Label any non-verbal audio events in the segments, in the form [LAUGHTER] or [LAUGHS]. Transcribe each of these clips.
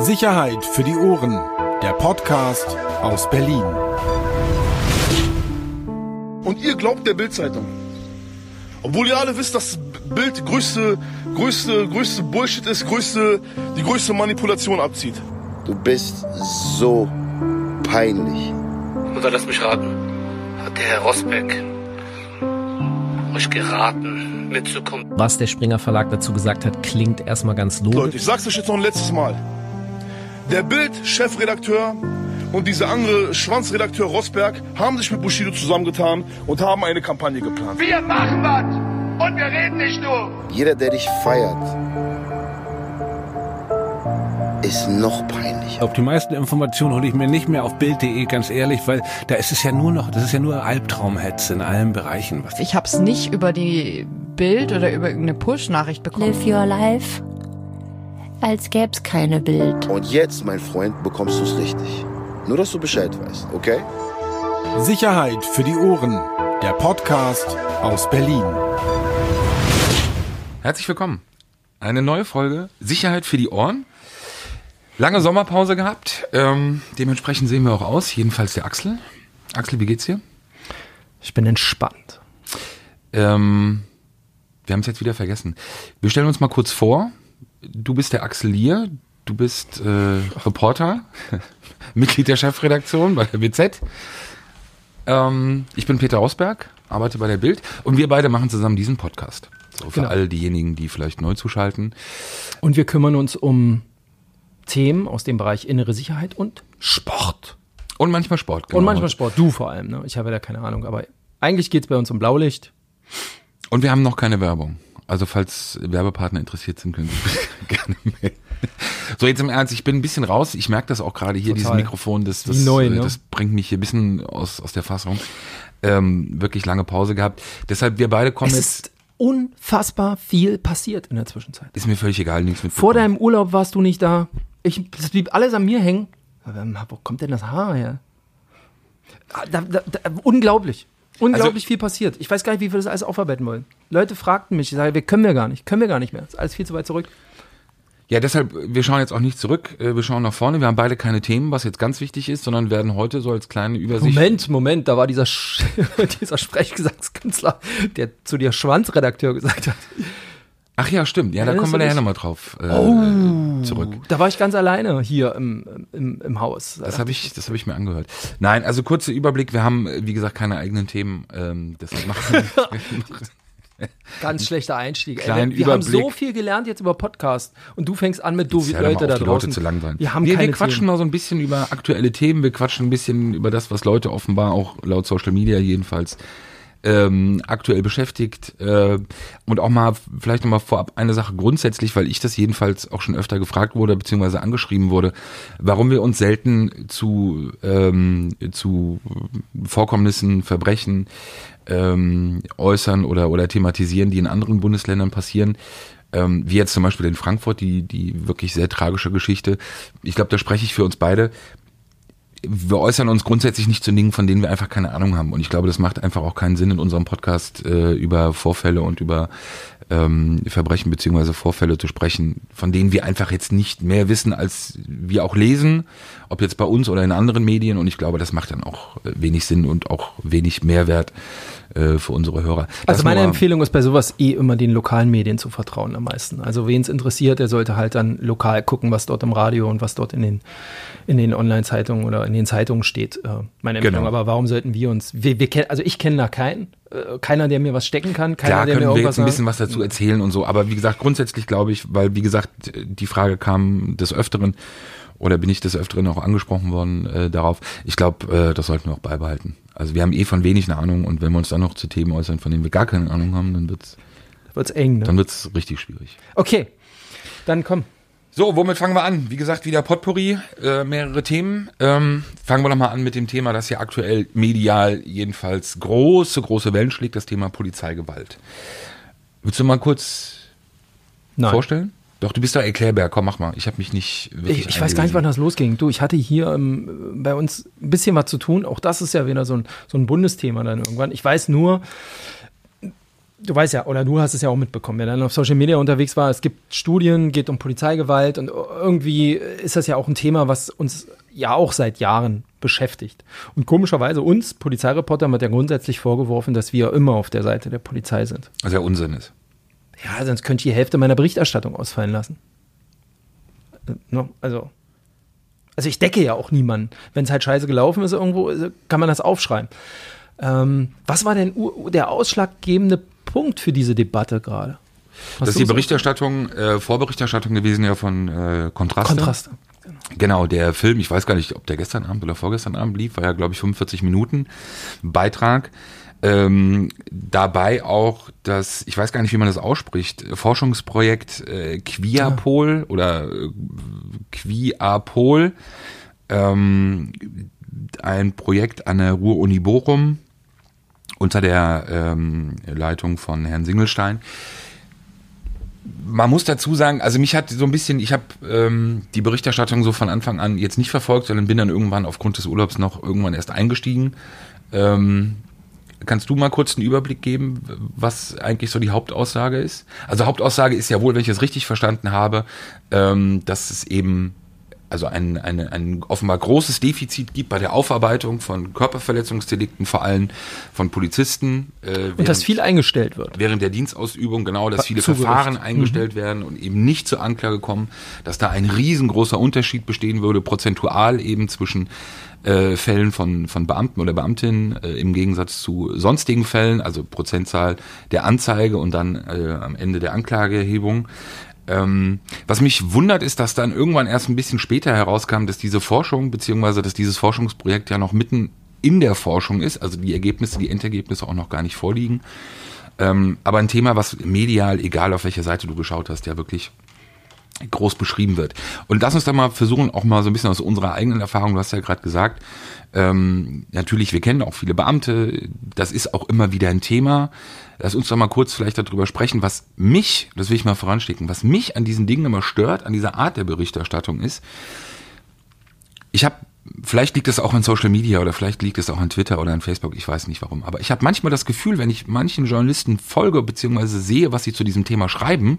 Sicherheit für die Ohren. Der Podcast aus Berlin. Und ihr glaubt der Bildzeitung. Obwohl ihr alle wisst, dass Bild größte, größte, größte Bullshit ist, größte, die größte Manipulation abzieht. Du bist so peinlich. Oder lass mich raten. Hat der Herr Rosbeck euch geraten, mitzukommen? Was der Springer Verlag dazu gesagt hat, klingt erstmal ganz logisch. Leute, ich sag's euch jetzt noch ein letztes Mal. Der Bild-Chefredakteur und dieser andere Schwanzredakteur Rosberg haben sich mit Bushido zusammengetan und haben eine Kampagne geplant. Wir machen was und wir reden nicht nur. Jeder, der dich feiert, ist noch peinlicher. Auf die meisten Informationen hole ich mir nicht mehr auf Bild.de, ganz ehrlich, weil da ist es ja nur noch, das ist ja nur Albtraumhetze in allen Bereichen. Was Ich habe es nicht über die Bild oder über irgendeine Push-Nachricht bekommen. Live your life, als gäb's keine Bild. Und jetzt, mein Freund, bekommst du's richtig. Nur, dass du Bescheid weißt, okay? Sicherheit für die Ohren. Der Podcast aus Berlin. Herzlich willkommen. Eine neue Folge Sicherheit für die Ohren. Lange Sommerpause gehabt. Ähm, dementsprechend sehen wir auch aus. Jedenfalls der Axel. Axel, wie geht's dir? Ich bin entspannt. Ähm, wir haben es jetzt wieder vergessen. Wir stellen uns mal kurz vor. Du bist der Axel Lier. Du bist äh, Reporter, [LAUGHS] Mitglied der Chefredaktion bei der BZ. Ähm, ich bin Peter Rosberg, arbeite bei der Bild und wir beide machen zusammen diesen Podcast. So für Genau. all diejenigen, die vielleicht neu zuschalten. Und wir kümmern uns um Themen aus dem Bereich innere Sicherheit und Sport. Und manchmal Sport. genau. Und manchmal Sport. Du vor allem. Ne? Ich habe ja da keine Ahnung. Aber eigentlich geht's bei uns um Blaulicht. Und wir haben noch keine Werbung. Also falls Werbepartner interessiert sind, können Sie [LAUGHS] gerne melden. So, jetzt im Ernst, ich bin ein bisschen raus. Ich merke das auch gerade hier, Total. dieses Mikrofon, das, das, neu, äh, ne? das bringt mich hier ein bisschen aus, aus der Fassung. Ähm, wirklich lange Pause gehabt. Deshalb, wir beide kommen Es jetzt, ist unfassbar viel passiert in der Zwischenzeit. ist mir völlig egal, nichts mit. Vor deinem Urlaub warst du nicht da. Ich, das blieb alles an mir hängen. Aber, ähm, Wo kommt denn das Haar her? Ah, Da, da, da, unglaublich. Unglaublich viel passiert. Ich weiß gar nicht, wie wir das alles aufarbeiten wollen. Leute fragten mich, ich sage, wir können wir gar nicht, können wir gar nicht mehr. Das ist alles viel zu weit zurück. Ja, deshalb, wir schauen jetzt auch nicht zurück, äh, wir schauen nach vorne. Wir haben beide keine Themen, was jetzt ganz wichtig ist, sondern werden heute so als kleine Übersicht. Moment, Moment, da war dieser, Sch [LAUGHS] dieser Sprechgesangskünstler, der zu dir Schwanzredakteur gesagt hat. Ach ja, stimmt. Ja, da Erinnerst kommen wir nachher nochmal drauf äh, zurück. Da war ich ganz alleine hier im, im, im Haus. Das habe ich, das habe ich mir angehört. Nein, also kurzer Überblick. Wir haben, äh, wie gesagt, keine eigenen Themen. Ähm, das machen [LAUGHS] Ganz schlechter Einstieg. Kleinen Ey, wir haben so Überblick. viel gelernt jetzt über Podcast und du fängst an mit hör doch Leute da draußen. Leute zu langweilen. Wir haben wir, keine wir quatschen Themen. mal so ein bisschen über aktuelle Themen. Wir quatschen ein bisschen über das, was Leute offenbar auch laut Social Media jedenfalls ähm, aktuell beschäftigt äh, und auch mal vielleicht noch mal vorab eine Sache grundsätzlich, weil ich das jedenfalls auch schon öfter gefragt wurde beziehungsweise angeschrieben wurde, warum wir uns selten zu ähm, zu Vorkommnissen, Verbrechen ähm, äußern oder oder thematisieren, die in anderen Bundesländern passieren. Ähm, wie jetzt zum Beispiel in Frankfurt, die, die wirklich sehr tragische Geschichte. Ich glaube, da spreche ich für uns beide wir äußern uns grundsätzlich nicht zu Dingen, von denen wir einfach keine Ahnung haben. Und ich glaube, das macht einfach auch keinen Sinn in unserem Podcast äh, über Vorfälle und über ähm, Verbrechen beziehungsweise Vorfälle zu sprechen, von denen wir einfach jetzt nicht mehr wissen, als wir auch lesen, ob jetzt bei uns oder in anderen Medien. Und ich glaube, das macht dann auch äh, wenig Sinn und auch wenig Mehrwert äh, für unsere Hörer. Also Das meine nur- Empfehlung ist bei sowas eh immer den lokalen Medien zu vertrauen am meisten. Also wen es interessiert, der sollte halt dann lokal gucken, was dort im Radio und was dort in den, in den Online-Zeitungen oder in den Zeitungen steht. Äh, meine Empfehlung. Genau. Aber warum sollten wir uns, wir, wir kennen, also ich kenne da keinen, äh, keiner, der mir was stecken kann, keiner, Klar der mir können wir irgendwas jetzt ein bisschen was dazu erzählen und so, aber wie gesagt, grundsätzlich glaube ich, weil wie gesagt, die Frage kam des Öfteren oder bin ich des Öfteren auch angesprochen worden äh, darauf. Ich glaube, äh, das sollten wir auch beibehalten. Also wir haben eh von wenig eine Ahnung und wenn wir uns dann noch zu Themen äußern, von denen wir gar keine Ahnung haben, dann wird's Wird's eng, ne? dann wird's richtig schwierig. Okay, dann komm. So, womit fangen wir an? Wie gesagt, wieder Potpourri, äh, mehrere Themen. Ähm, fangen wir doch mal an mit dem Thema, das ja aktuell medial jedenfalls große, große Wellen schlägt, das Thema Polizeigewalt. Willst du mal kurz Nein. vorstellen? Doch, du bist doch Erklärbär, komm, mach mal. Ich habe mich nicht wirklich Ich, ich weiß gar nicht, wann das losging. Du, ich hatte hier ähm, bei uns ein bisschen was zu tun. Auch das ist ja wieder so ein, so ein Bundesthema dann irgendwann. Ich weiß nur, du weißt ja, oder du hast es ja auch mitbekommen, wer dann auf Social Media unterwegs war, es gibt Studien, geht um Polizeigewalt und irgendwie ist das ja auch ein Thema, was uns ja auch seit Jahren beschäftigt. Und komischerweise uns, Polizeireportern, wird ja grundsätzlich vorgeworfen, dass wir immer auf der Seite der Polizei sind. Was ja Unsinn ist. Ja, sonst könnte ich die Hälfte meiner Berichterstattung ausfallen lassen. Äh? Also, also ich decke ja auch niemanden. Wenn es halt scheiße gelaufen ist irgendwo, äh, kann man das aufschreiben. Ähm, was war denn der ausschlaggebende Punkt für diese Debatte gerade? Das ist die Berichterstattung, äh, Vorberichterstattung gewesen ja von äh, Kontraste. Kontraste. Genau, der Film, ich weiß gar nicht, ob der gestern Abend oder vorgestern Abend lief, war ja, glaube ich, 45 Minuten Beitrag. Ähm, dabei auch das, ich weiß gar nicht, wie man das ausspricht, Forschungsprojekt äh, Quiapol oder äh, Quiapol, ähm, ein Projekt an der Ruhr-Uni Bochum unter der ähm, Leitung von Herrn Singelstein. Man muss dazu sagen, also mich hat so ein bisschen, ich habe ähm, die Berichterstattung so von Anfang an jetzt nicht verfolgt, sondern bin dann irgendwann aufgrund des Urlaubs noch irgendwann erst eingestiegen. Ähm, kannst du mal kurz einen Überblick geben, was eigentlich so die Hauptaussage ist? Also Hauptaussage ist ja wohl, wenn ich es richtig verstanden habe, ähm, dass es eben also ein, eine, ein offenbar großes Defizit gibt bei der Aufarbeitung von Körperverletzungsdelikten, vor allem von Polizisten. Äh, Und dass während- viel eingestellt wird. während der Dienstausübung genau, dass viele Zu Gericht. Verfahren eingestellt werden und eben nicht zur Anklage kommen, dass da ein riesengroßer Unterschied bestehen würde, prozentual eben zwischen äh, Fällen von, von Beamten oder Beamtinnen äh, im Gegensatz zu sonstigen Fällen, also Prozentzahl der Anzeige und dann äh, am Ende der Anklageerhebung. Ähm, was mich wundert, ist, dass dann irgendwann erst ein bisschen später herauskam, dass diese Forschung, beziehungsweise dass dieses Forschungsprojekt ja noch mitten in der Forschung ist, also die Ergebnisse, die Endergebnisse auch noch gar nicht vorliegen. Ähm, aber ein Thema, was medial, egal auf welcher Seite du geschaut hast, ja wirklich groß beschrieben wird. Und lass uns da mal versuchen, auch mal so ein bisschen aus unserer eigenen Erfahrung, du hast ja gerade gesagt, ähm, natürlich, wir kennen auch viele Beamte, das ist auch immer wieder ein Thema. Lass uns doch mal kurz vielleicht darüber sprechen, was mich, das will ich mal voranstecken, was mich an diesen Dingen immer stört, an dieser Art der Berichterstattung ist, ich habe, vielleicht liegt es auch an Social Media oder vielleicht liegt es auch an Twitter oder an Facebook, ich weiß nicht warum, aber ich habe manchmal das Gefühl, wenn ich manchen Journalisten folge beziehungsweise sehe, was sie zu diesem Thema schreiben,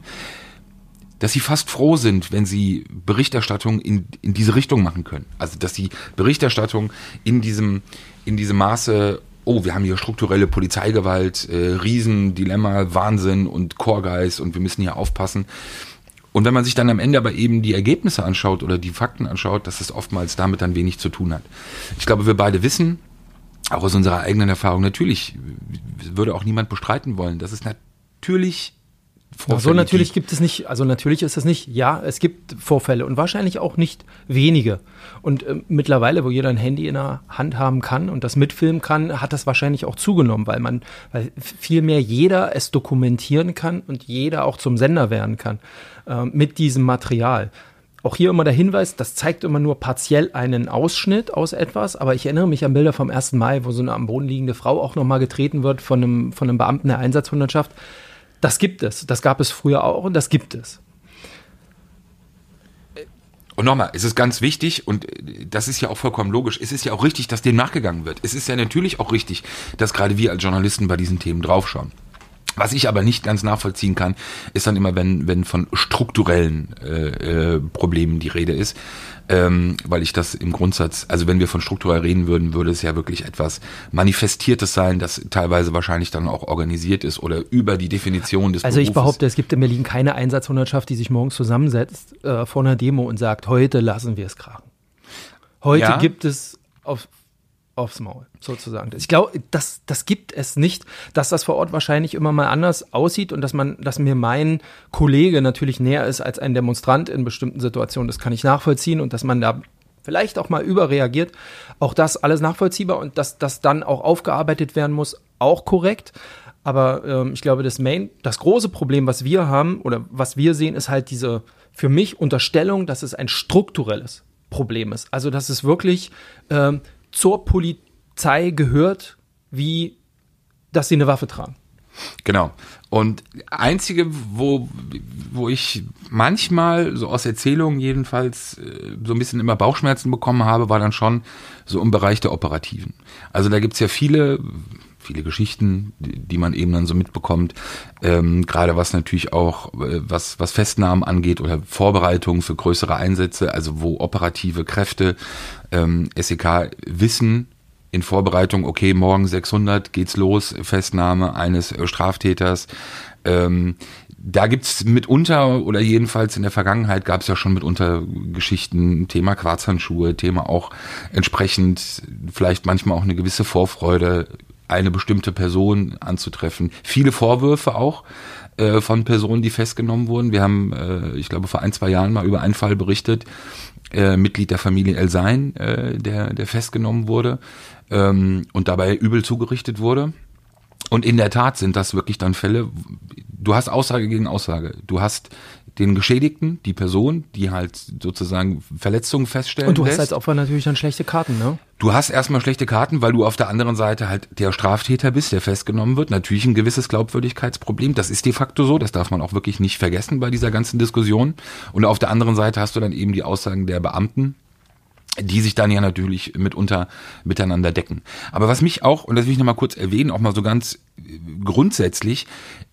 dass sie fast froh sind, wenn sie Berichterstattung in, in diese Richtung machen können. Also dass sie Berichterstattung in diesem, in diesem Maße, oh, wir haben hier strukturelle Polizeigewalt, äh, Riesendilemma, Wahnsinn und Chorgeist und wir müssen hier aufpassen. Und wenn man sich dann am Ende aber eben die Ergebnisse anschaut oder die Fakten anschaut, dass es oftmals damit dann wenig zu tun hat. Ich glaube, wir beide wissen, auch aus unserer eigenen Erfahrung, natürlich würde auch niemand bestreiten wollen, dass es natürlich So Vorfälle natürlich gibt es nicht, also natürlich ist es nicht, ja, es gibt Vorfälle und wahrscheinlich auch nicht wenige. Und äh, mittlerweile, wo jeder ein Handy in der Hand haben kann und das mitfilmen kann, hat das wahrscheinlich auch zugenommen, weil man, weil viel mehr jeder es dokumentieren kann und jeder auch zum Sender werden kann äh, mit diesem Material. Auch hier immer der Hinweis, das zeigt immer nur partiell einen Ausschnitt aus etwas, aber ich erinnere mich an Bilder vom 1. Mai, wo so eine am Boden liegende Frau auch nochmal getreten wird von einem, von einem Beamten der Einsatzhundertschaft. Das gibt es. Das gab es früher auch und das gibt es. Und nochmal, es ist ganz wichtig und äh, das ist ja auch vollkommen logisch. Es ist ja auch richtig, dass dem nachgegangen wird. Es ist ja natürlich auch richtig, dass gerade wir als Journalisten bei diesen Themen draufschauen. Was ich aber nicht ganz nachvollziehen kann, ist dann immer, wenn, wenn von strukturellen äh, äh, Problemen die Rede ist. Ähm, weil ich das im Grundsatz, also wenn wir von strukturell reden würden, würde es ja wirklich etwas Manifestiertes sein, das teilweise wahrscheinlich dann auch organisiert ist oder über die Definition des Also ich Berufes. behaupte, es gibt in Berlin keine Einsatzhundertschaft, die sich morgens zusammensetzt äh, vor einer Demo und sagt, heute lassen wir es krachen. Heute Ja. gibt es auf, aufs Maul, sozusagen. Ich glaube, das, das gibt es nicht, dass das vor Ort wahrscheinlich immer mal anders aussieht und dass man, dass mir mein Kollege natürlich näher ist als ein Demonstrant in bestimmten Situationen. Das kann ich nachvollziehen und dass man da vielleicht auch mal überreagiert. Auch das alles nachvollziehbar und dass das dann auch aufgearbeitet werden muss, auch korrekt. Aber ähm, ich glaube, das Main, das große Problem, was wir haben oder was wir sehen, ist halt diese für mich Unterstellung, dass es ein strukturelles Problem ist. Also dass es wirklich ähm, zur Polizei gehört, wie dass sie eine Waffe tragen. Genau. Und einzige, wo, wo ich manchmal, so aus Erzählungen jedenfalls, äh, so ein bisschen immer Bauchschmerzen bekommen habe, war dann schon so im Bereich der Operativen. Also da gibt's ja viele, viele Geschichten, die, die man eben dann so mitbekommt. Ähm, Gerade was natürlich auch, äh, was, was Festnahmen angeht oder Vorbereitungen für größere Einsätze, also wo operative Kräfte ähm, SEK wissen, in Vorbereitung, okay, morgen 600 geht's los, Festnahme eines äh, Straftäters. Ähm, da gibt's mitunter, oder jedenfalls in der Vergangenheit gab's ja schon mitunter Geschichten, Thema Quarzhandschuhe, Thema auch entsprechend vielleicht manchmal auch eine gewisse Vorfreude, eine bestimmte Person anzutreffen. Viele Vorwürfe auch äh, von Personen, die festgenommen wurden. Wir haben, äh, ich glaube, vor ein, zwei Jahren mal über einen Fall berichtet, äh, Mitglied der Familie El Sein, äh, der, der festgenommen wurde ähm, und dabei übel zugerichtet wurde. Und in der Tat sind das wirklich dann Fälle, du hast Aussage gegen Aussage. Du hast den Geschädigten, die Person, die halt sozusagen Verletzungen feststellen Und du lässt. hast als Opfer natürlich dann schlechte Karten, ne? Du hast erstmal schlechte Karten, weil du auf der anderen Seite halt der Straftäter bist, der festgenommen wird. Natürlich ein gewisses Glaubwürdigkeitsproblem. Das ist de facto so. Das darf man auch wirklich nicht vergessen bei dieser ganzen Diskussion. Und auf der anderen Seite hast du dann eben die Aussagen der Beamten, die sich dann ja natürlich mitunter miteinander decken. Aber was mich auch, und das will ich nochmal kurz erwähnen, auch mal so ganz äh, grundsätzlich,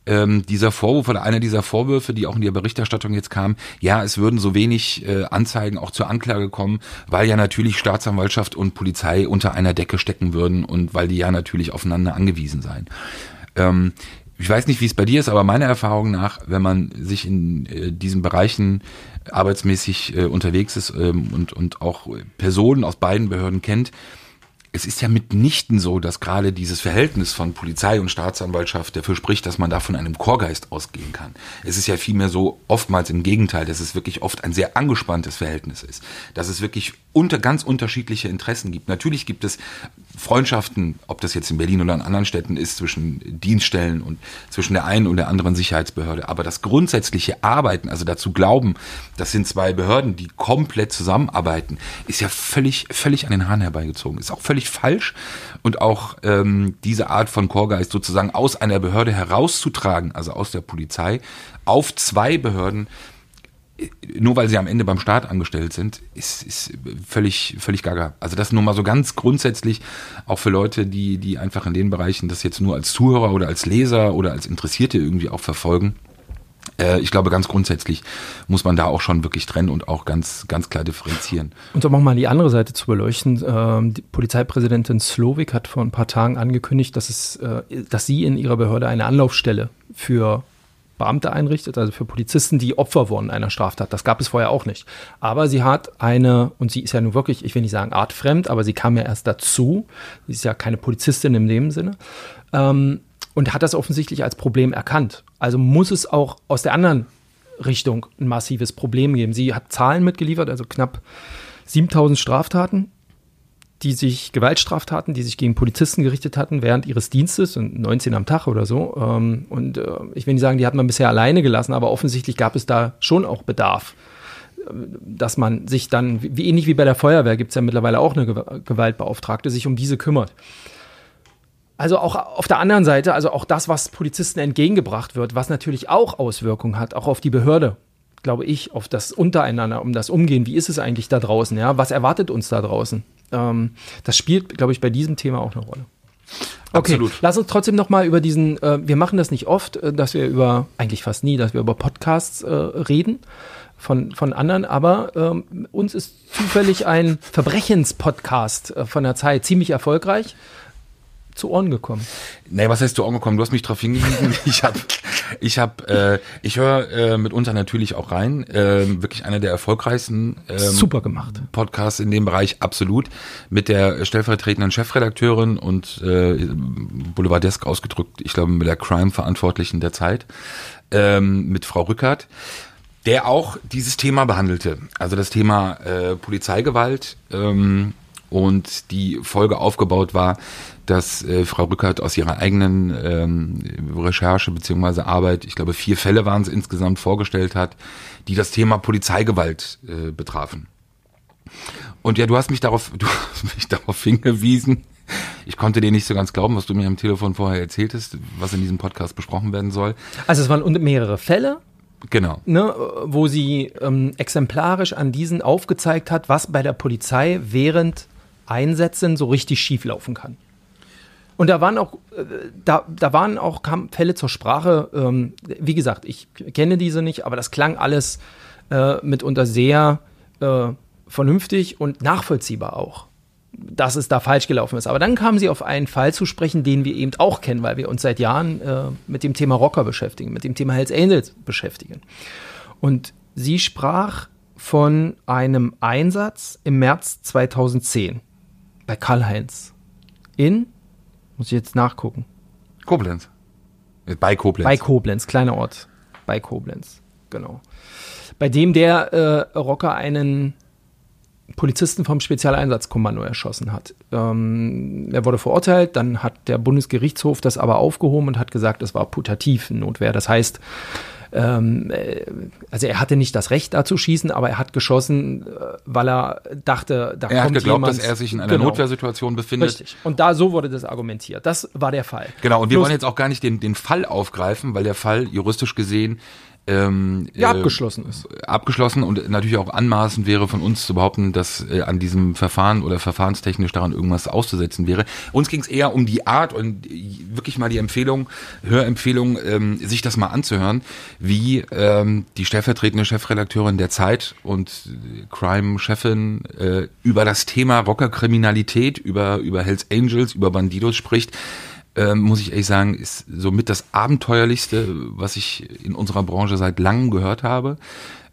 ähm, dieser Vorwurf oder einer dieser Vorwürfe, die auch in der Berichterstattung jetzt kam, ja, es würden so wenig äh, Anzeigen auch zur Anklage kommen, weil ja natürlich Staatsanwaltschaft und Polizei unter einer Decke stecken würden und weil die ja natürlich aufeinander angewiesen seien. Ähm, ich weiß nicht, wie es bei dir ist, aber meiner Erfahrung nach, wenn man sich in äh, diesen Bereichen arbeitsmäßig äh, unterwegs ist ähm, und, und auch Personen aus beiden Behörden kennt, es ist ja mitnichten so, dass gerade dieses Verhältnis von Polizei und Staatsanwaltschaft dafür spricht, dass man da von einem Chorgeist ausgehen kann. Es ist ja vielmehr so, oftmals im Gegenteil, dass es wirklich oft ein sehr angespanntes Verhältnis ist. Dass es wirklich unter, ganz unterschiedliche Interessen gibt. Natürlich gibt es Freundschaften, ob das jetzt in Berlin oder in anderen Städten ist, zwischen Dienststellen und zwischen der einen und der anderen Sicherheitsbehörde. Aber das grundsätzliche Arbeiten, also dazu glauben, das sind zwei Behörden, die komplett zusammenarbeiten, ist ja völlig, völlig an den Haaren herbeigezogen. Ist auch völlig falsch. Und auch ähm, diese Art von Chorgeist sozusagen aus einer Behörde herauszutragen, also aus der Polizei, auf zwei Behörden, nur weil sie am Ende beim Staat angestellt sind, ist, ist völlig, völlig gaga. Also das nur mal so ganz grundsätzlich, auch für Leute, die, die einfach in den Bereichen das jetzt nur als Zuhörer oder als Leser oder als Interessierte irgendwie auch verfolgen. Äh, ich glaube, ganz grundsätzlich muss man da auch schon wirklich trennen und auch ganz, ganz klar differenzieren. Und um auch mal die andere Seite zu beleuchten, ähm, die Polizeipräsidentin Slowik hat vor ein paar Tagen angekündigt, dass, es, äh, dass sie in ihrer Behörde eine Anlaufstelle für Beamte einrichtet, also für Polizisten, die Opfer wurden einer Straftat. Das gab es vorher auch nicht. Aber sie hat eine, und sie ist ja nun wirklich, ich will nicht sagen artfremd, aber sie kam ja erst dazu. Sie ist ja keine Polizistin in dem Sinne. Ähm, und hat das offensichtlich als Problem erkannt. Also muss es auch aus der anderen Richtung ein massives Problem geben. Sie hat Zahlen mitgeliefert, also knapp 7000 Straftaten die sich Gewaltstraftaten, die sich gegen Polizisten gerichtet hatten während ihres Dienstes, 19 am Tag oder so. Ähm, und äh, ich will nicht sagen, die hat man bisher alleine gelassen, aber offensichtlich gab es da schon auch Bedarf, äh, dass man sich dann, wie ähnlich wie bei der Feuerwehr, gibt es ja mittlerweile auch eine Gewaltbeauftragte, sich um diese kümmert. Also auch auf der anderen Seite, also auch das, was Polizisten entgegengebracht wird, was natürlich auch Auswirkungen hat, auch auf die Behörde, glaube ich, auf das Untereinander, um das Umgehen. Wie ist es eigentlich da draußen? Ja, was erwartet uns da draußen? Ähm, das spielt, glaube ich, bei diesem Thema auch eine Rolle. Okay, Absolut. lass uns trotzdem noch mal über diesen, äh, wir machen das nicht oft, äh, dass wir über, eigentlich fast nie, dass wir über Podcasts äh, reden von, von anderen, aber ähm, uns ist zufällig ein Verbrechenspodcast äh, von der Zeit ziemlich erfolgreich zu Ohren gekommen. Nee, was heißt zu Ohren gekommen? Du hast mich darauf hingewiesen. [LAUGHS] Ich habe, ich habe, äh, ich höre äh, mitunter natürlich auch rein. Äh, wirklich einer der erfolgreichsten ähm, Super gemacht. Podcasts in dem Bereich, absolut. Mit der stellvertretenden Chefredakteurin und äh, Boulevardesk ausgedrückt, ich glaube mit der Crime-Verantwortlichen der Zeit, ähm, mit Frau Rückert der auch dieses Thema behandelte. Also das Thema äh, Polizeigewalt ähm, und die Folge aufgebaut war, dass äh, Frau Rückert aus ihrer eigenen ähm, Recherche beziehungsweise Arbeit, ich glaube vier Fälle waren es insgesamt, vorgestellt hat, die das Thema Polizeigewalt äh, betrafen. Und ja, du hast mich darauf, [LAUGHS] du hast mich darauf hingewiesen. Ich konnte dir nicht so ganz glauben, was du mir am Telefon vorher erzähltest, was in diesem Podcast besprochen werden soll. Also es waren mehrere Fälle, Genau. ne, wo sie ähm, exemplarisch an diesen aufgezeigt hat, was bei der Polizei während Einsätzen so richtig schief laufen kann. Und da waren auch, äh, da, da waren auch Fälle zur Sprache. Ähm, wie gesagt, ich kenne diese nicht, aber das klang alles äh, mitunter sehr äh, vernünftig und nachvollziehbar auch, dass es da falsch gelaufen ist. Aber dann kamen sie auf einen Fall zu sprechen, den wir eben auch kennen, weil wir uns seit Jahren äh, mit dem Thema Rocker beschäftigen, mit dem Thema Hells Angels beschäftigen. Und sie sprach von einem Einsatz im März 2010 bei Karl-Heinz in, muss ich jetzt nachgucken. Koblenz. Bei Koblenz. Bei Koblenz, kleiner Ort. Bei Koblenz, genau. Bei dem der äh, Rocker einen Polizisten vom Spezialeinsatzkommando erschossen hat. Ähm, er wurde verurteilt, dann hat der Bundesgerichtshof das aber aufgehoben und hat gesagt, es war putativ Notwehr. Das heißt, ähm, äh, also er hatte nicht das Recht da zu schießen, aber er hat geschossen, äh, weil er dachte, da er kommt hat geglaubt, jemand. dass er sich in einer Genau. Notwehrsituation befindet. Richtig. Und da so wurde das argumentiert. Das war der Fall. Genau, und wir Bloß- wollen jetzt auch gar nicht den, den Fall aufgreifen, weil der Fall juristisch gesehen ähm, Ja, äh, abgeschlossen ist. abgeschlossen und natürlich auch anmaßend wäre von uns zu behaupten, dass äh, an diesem Verfahren oder verfahrenstechnisch daran irgendwas auszusetzen wäre. Uns ging es eher um die Art und wirklich mal die Empfehlung, Hörempfehlung, ähm, sich das mal anzuhören, wie ähm, die stellvertretende Chefredakteurin der Zeit und äh, Crime-Chefin äh, über das Thema Rockerkriminalität, über, über Hells Angels, über Bandidos spricht ähm, muss ich ehrlich sagen, ist somit das abenteuerlichste, was ich in unserer Branche seit langem gehört habe.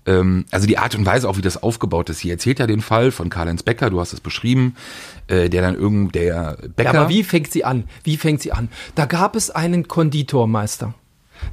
Ähm, also die Art und Weise, auch wie das aufgebaut ist. Sie erzählt ja den Fall von Karl-Heinz Becker, du hast es beschrieben, äh, der dann irgend, der Becker. Ja, aber wie fängt sie an? Wie fängt sie an? Da gab es einen Konditormeister.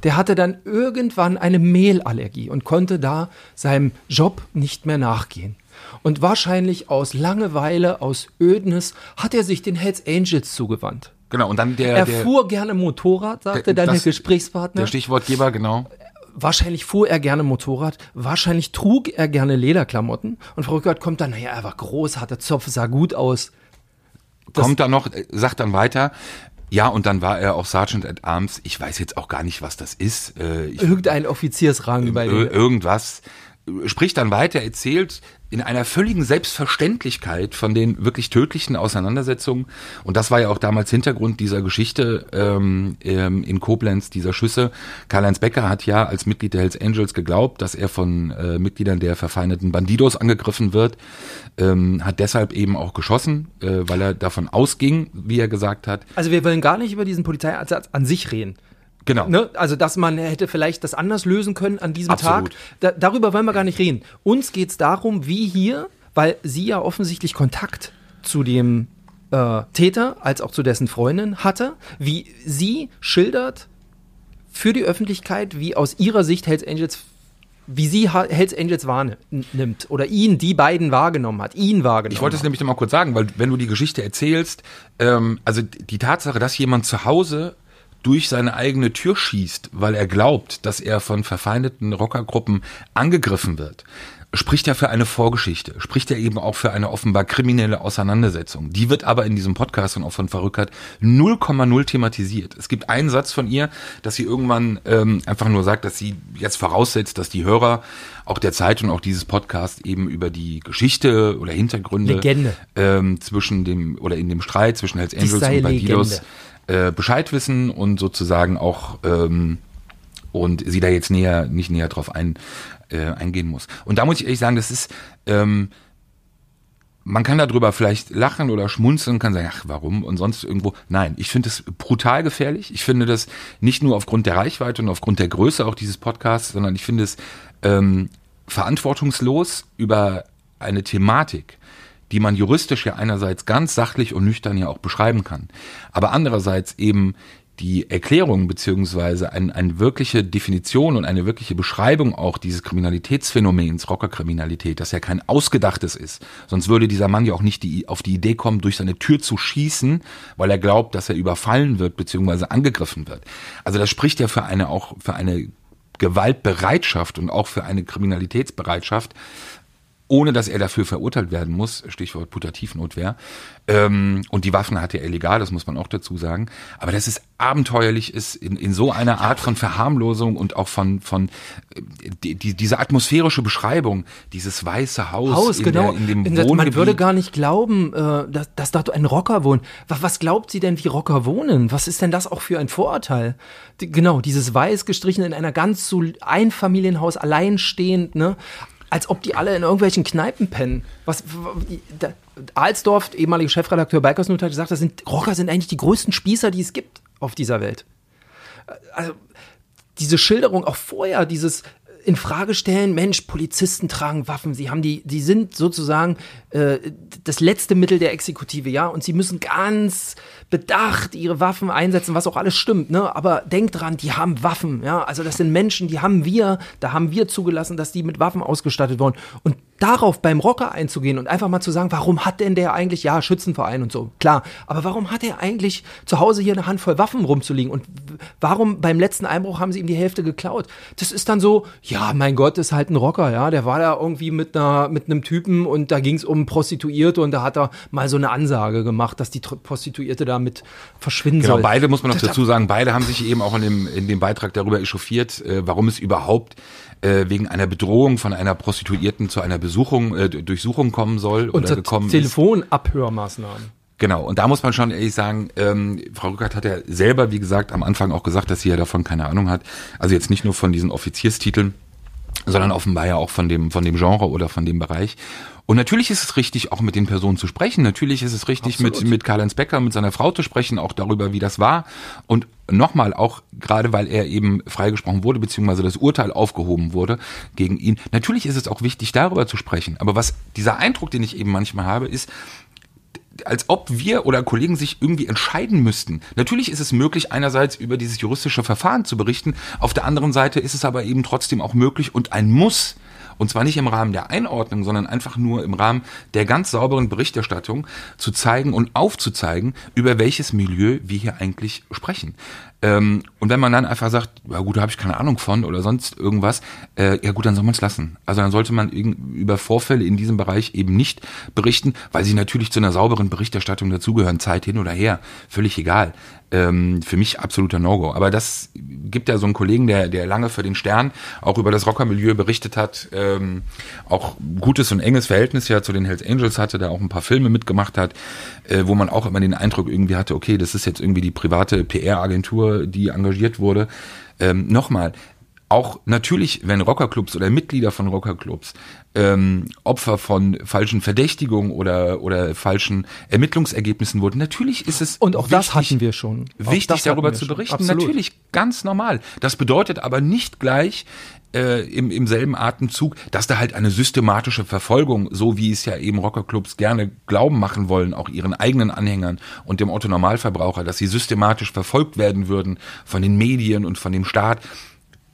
Der hatte dann irgendwann eine Mehlallergie und konnte da seinem Job nicht mehr nachgehen. Und wahrscheinlich aus Langeweile, aus Ödnis, hat er sich den Hells Angels zugewandt. Genau, und dann der, er der, fuhr gerne Motorrad, sagte das- der Gesprächspartner. der Stichwortgeber, genau. Wahrscheinlich fuhr er gerne Motorrad, wahrscheinlich trug er gerne Lederklamotten. Und Frau Rückert kommt dann, naja, er war groß, hatte Zopf, sah gut aus. Das- Kommt dann noch, äh, sagt dann weiter, ja, und dann war er auch Sergeant at Arms. Ich weiß jetzt auch gar nicht, was das ist. Äh, ich, Irgendein Offiziersrang bei Ir- den. irgendwas, spricht dann weiter, erzählt in einer völligen Selbstverständlichkeit von den wirklich tödlichen Auseinandersetzungen. Und das war ja auch damals Hintergrund dieser Geschichte ähm, ähm, in Koblenz, dieser Schüsse. Karl-Heinz Becker hat ja als Mitglied der Hells Angels geglaubt, dass er von äh, Mitgliedern der verfeindeten Bandidos angegriffen wird, ähm, hat deshalb eben auch geschossen, äh, weil er davon ausging, wie er gesagt hat. Also wir wollen gar nicht über diesen Polizeieinsatz an sich reden. Genau. Ne? Also, dass man hätte vielleicht das anders lösen können an diesem Absolut. Tag. Da, darüber wollen wir gar nicht reden. Uns geht es darum, wie hier, weil sie ja offensichtlich Kontakt zu dem äh, Täter als auch zu dessen Freundin hatte, wie sie schildert für die Öffentlichkeit, wie aus ihrer Sicht Hells Angels, wie sie Hells Angels wahrnimmt oder ihn, die beiden wahrgenommen hat, ihn wahrgenommen Ich wollte es nämlich noch mal kurz sagen, weil wenn du die Geschichte erzählst, ähm, also die Tatsache, dass jemand zu Hause durch seine eigene Tür schießt, weil er glaubt, dass er von verfeindeten Rockergruppen angegriffen wird, spricht ja für eine Vorgeschichte, spricht ja eben auch für eine offenbar kriminelle Auseinandersetzung. Die wird aber in diesem Podcast und auch von Verrückert 0,0 thematisiert. Es gibt einen Satz von ihr, dass sie irgendwann ähm, einfach nur sagt, dass sie jetzt voraussetzt, dass die Hörer auch der Zeit und auch dieses Podcast eben über die Geschichte oder Hintergründe Legende. ähm, zwischen dem oder in dem Streit zwischen Hells Angels und Bandidos Legende. Äh, Bescheid wissen und sozusagen auch ähm, und sie da jetzt näher nicht näher drauf ein, äh, eingehen muss. Und da muss ich ehrlich sagen, das ist ähm, man kann darüber vielleicht lachen oder schmunzeln, kann sagen, ach, warum und sonst irgendwo. Nein, ich finde es brutal gefährlich. Ich finde das nicht nur aufgrund der Reichweite und aufgrund der Größe auch dieses Podcasts, sondern ich finde es ähm, verantwortungslos über eine Thematik, die man juristisch ja einerseits ganz sachlich und nüchtern ja auch beschreiben kann, aber andererseits eben die Erklärung beziehungsweise ein, eine wirkliche Definition und eine wirkliche Beschreibung auch dieses Kriminalitätsphänomens, Rockerkriminalität, das ja kein ausgedachtes ist. Sonst würde dieser Mann ja auch nicht die, auf die Idee kommen, durch seine Tür zu schießen, weil er glaubt, dass er überfallen wird beziehungsweise angegriffen wird. Also das spricht ja für eine auch für eine Gewaltbereitschaft und auch für eine Kriminalitätsbereitschaft, ohne dass er dafür verurteilt werden muss, Stichwort Putativnotwehr. Ähm, und die Waffen hatte er legal, das muss man auch dazu sagen. Aber dass es abenteuerlich ist, in, in so einer Art von Verharmlosung und auch von, von äh, die, die, diese atmosphärische Beschreibung, dieses weiße Haus, Haus, in, genau. der, in dem In das- Man würde gar nicht glauben, äh, dass, dass dort ein Rocker wohnt. Was, glaubt sie denn, wie Rocker wohnen? Was ist denn das auch für ein Vorurteil? Genau, dieses weiß gestrichen in einer ganz so Einfamilienhaus alleinstehend, ne? Als ob die alle in irgendwelchen Kneipen pennen. Was, da, Alsdorf, ehemaliger Chefredakteur Bikers Note, hat gesagt, das sind, Rocker sind eigentlich die größten Spießer, die es gibt auf dieser Welt also diese Schilderung auch vorher, dieses in Frage stellen, Mensch, Polizisten tragen Waffen, sie haben die, die sind sozusagen äh, das letzte Mittel der Exekutive, ja, und sie müssen ganz bedacht ihre Waffen einsetzen, was auch alles stimmt, ne? Aber denkt dran, die haben Waffen, ja, also das sind Menschen, die haben wir, da haben wir zugelassen, dass die mit Waffen ausgestattet wurden. Und darauf beim Rocker einzugehen und einfach mal zu sagen, warum hat denn der eigentlich, ja, Schützenverein und so, klar, aber warum hat er eigentlich zu Hause hier eine Handvoll Waffen rumzuliegen und warum beim letzten Einbruch haben sie ihm die Hälfte geklaut? Das ist dann so, ja, mein Gott, ist halt ein Rocker, ja, der war da irgendwie mit einer, mit einem Typen und da ging es um Prostituierte und da hat er mal so eine Ansage gemacht, dass die Prostituierte damit verschwinden Genau, soll. beide muss man noch dazu sagen, beide haben sich eben auch in dem, in dem Beitrag darüber echauffiert, äh, warum es überhaupt äh, wegen einer Bedrohung von einer Prostituierten zu einer Besuchung, äh, Durchsuchung kommen soll oder unter gekommen ist. Telefonabhörmaßnahmen. Genau, und da muss man schon ehrlich sagen, ähm, Frau Rückert hat ja selber, wie gesagt, am Anfang auch gesagt, dass sie ja davon keine Ahnung hat. Also jetzt nicht nur von diesen Offizierstiteln, sondern offenbar ja auch von dem, von dem Genre oder von dem Bereich. Und natürlich ist es richtig, auch mit den Personen zu sprechen. Natürlich ist es richtig, mit, Absolut. mit Karl-Heinz Becker, mit seiner Frau zu sprechen, auch darüber, wie das war. Und nochmal, auch gerade weil er eben freigesprochen wurde, beziehungsweise das Urteil aufgehoben wurde gegen ihn. Natürlich ist es auch wichtig, darüber zu sprechen. Aber was dieser Eindruck, den ich eben manchmal habe, ist, als ob wir oder Kollegen sich irgendwie entscheiden müssten. Natürlich ist es möglich, einerseits über dieses juristische Verfahren zu berichten, auf der anderen Seite ist es aber eben trotzdem auch möglich und ein Muss, und zwar nicht im Rahmen der Einordnung, sondern einfach nur im Rahmen der ganz sauberen Berichterstattung zu zeigen und aufzuzeigen, über welches Milieu wir hier eigentlich sprechen. Ähm, und wenn man dann einfach sagt, ja gut, da habe ich keine Ahnung von oder sonst irgendwas, äh, ja gut, dann soll man es lassen. Also dann sollte man über Vorfälle in diesem Bereich eben nicht berichten, weil sie natürlich zu einer sauberen Berichterstattung dazugehören, Zeit hin oder her, völlig egal. Ähm, für mich absoluter No-Go. Aber das gibt ja so einen Kollegen, der, der lange für den Stern auch über das Rockermilieu berichtet hat, ähm, auch gutes und enges Verhältnis ja zu den Hells Angels hatte, der auch ein paar Filme mitgemacht hat, äh, wo man auch immer den Eindruck irgendwie hatte, okay, das ist jetzt irgendwie die private PR-Agentur, die engagiert wurde. Ähm, Nochmal, auch natürlich, wenn Rockerclubs oder Mitglieder von Rockerclubs ähm, Opfer von falschen Verdächtigungen oder oder falschen Ermittlungsergebnissen wurden, natürlich ist es Und auch das wichtig, hatten wir schon. Auch wichtig das darüber zu berichten. Absolut. Natürlich ganz normal. Das bedeutet aber nicht gleich äh, im, im selben Atemzug, dass da halt eine systematische Verfolgung, so wie es ja eben Rockerclubs gerne glauben machen wollen, auch ihren eigenen Anhängern und dem Otto Normalverbraucher, dass sie systematisch verfolgt werden würden von den Medien und von dem Staat.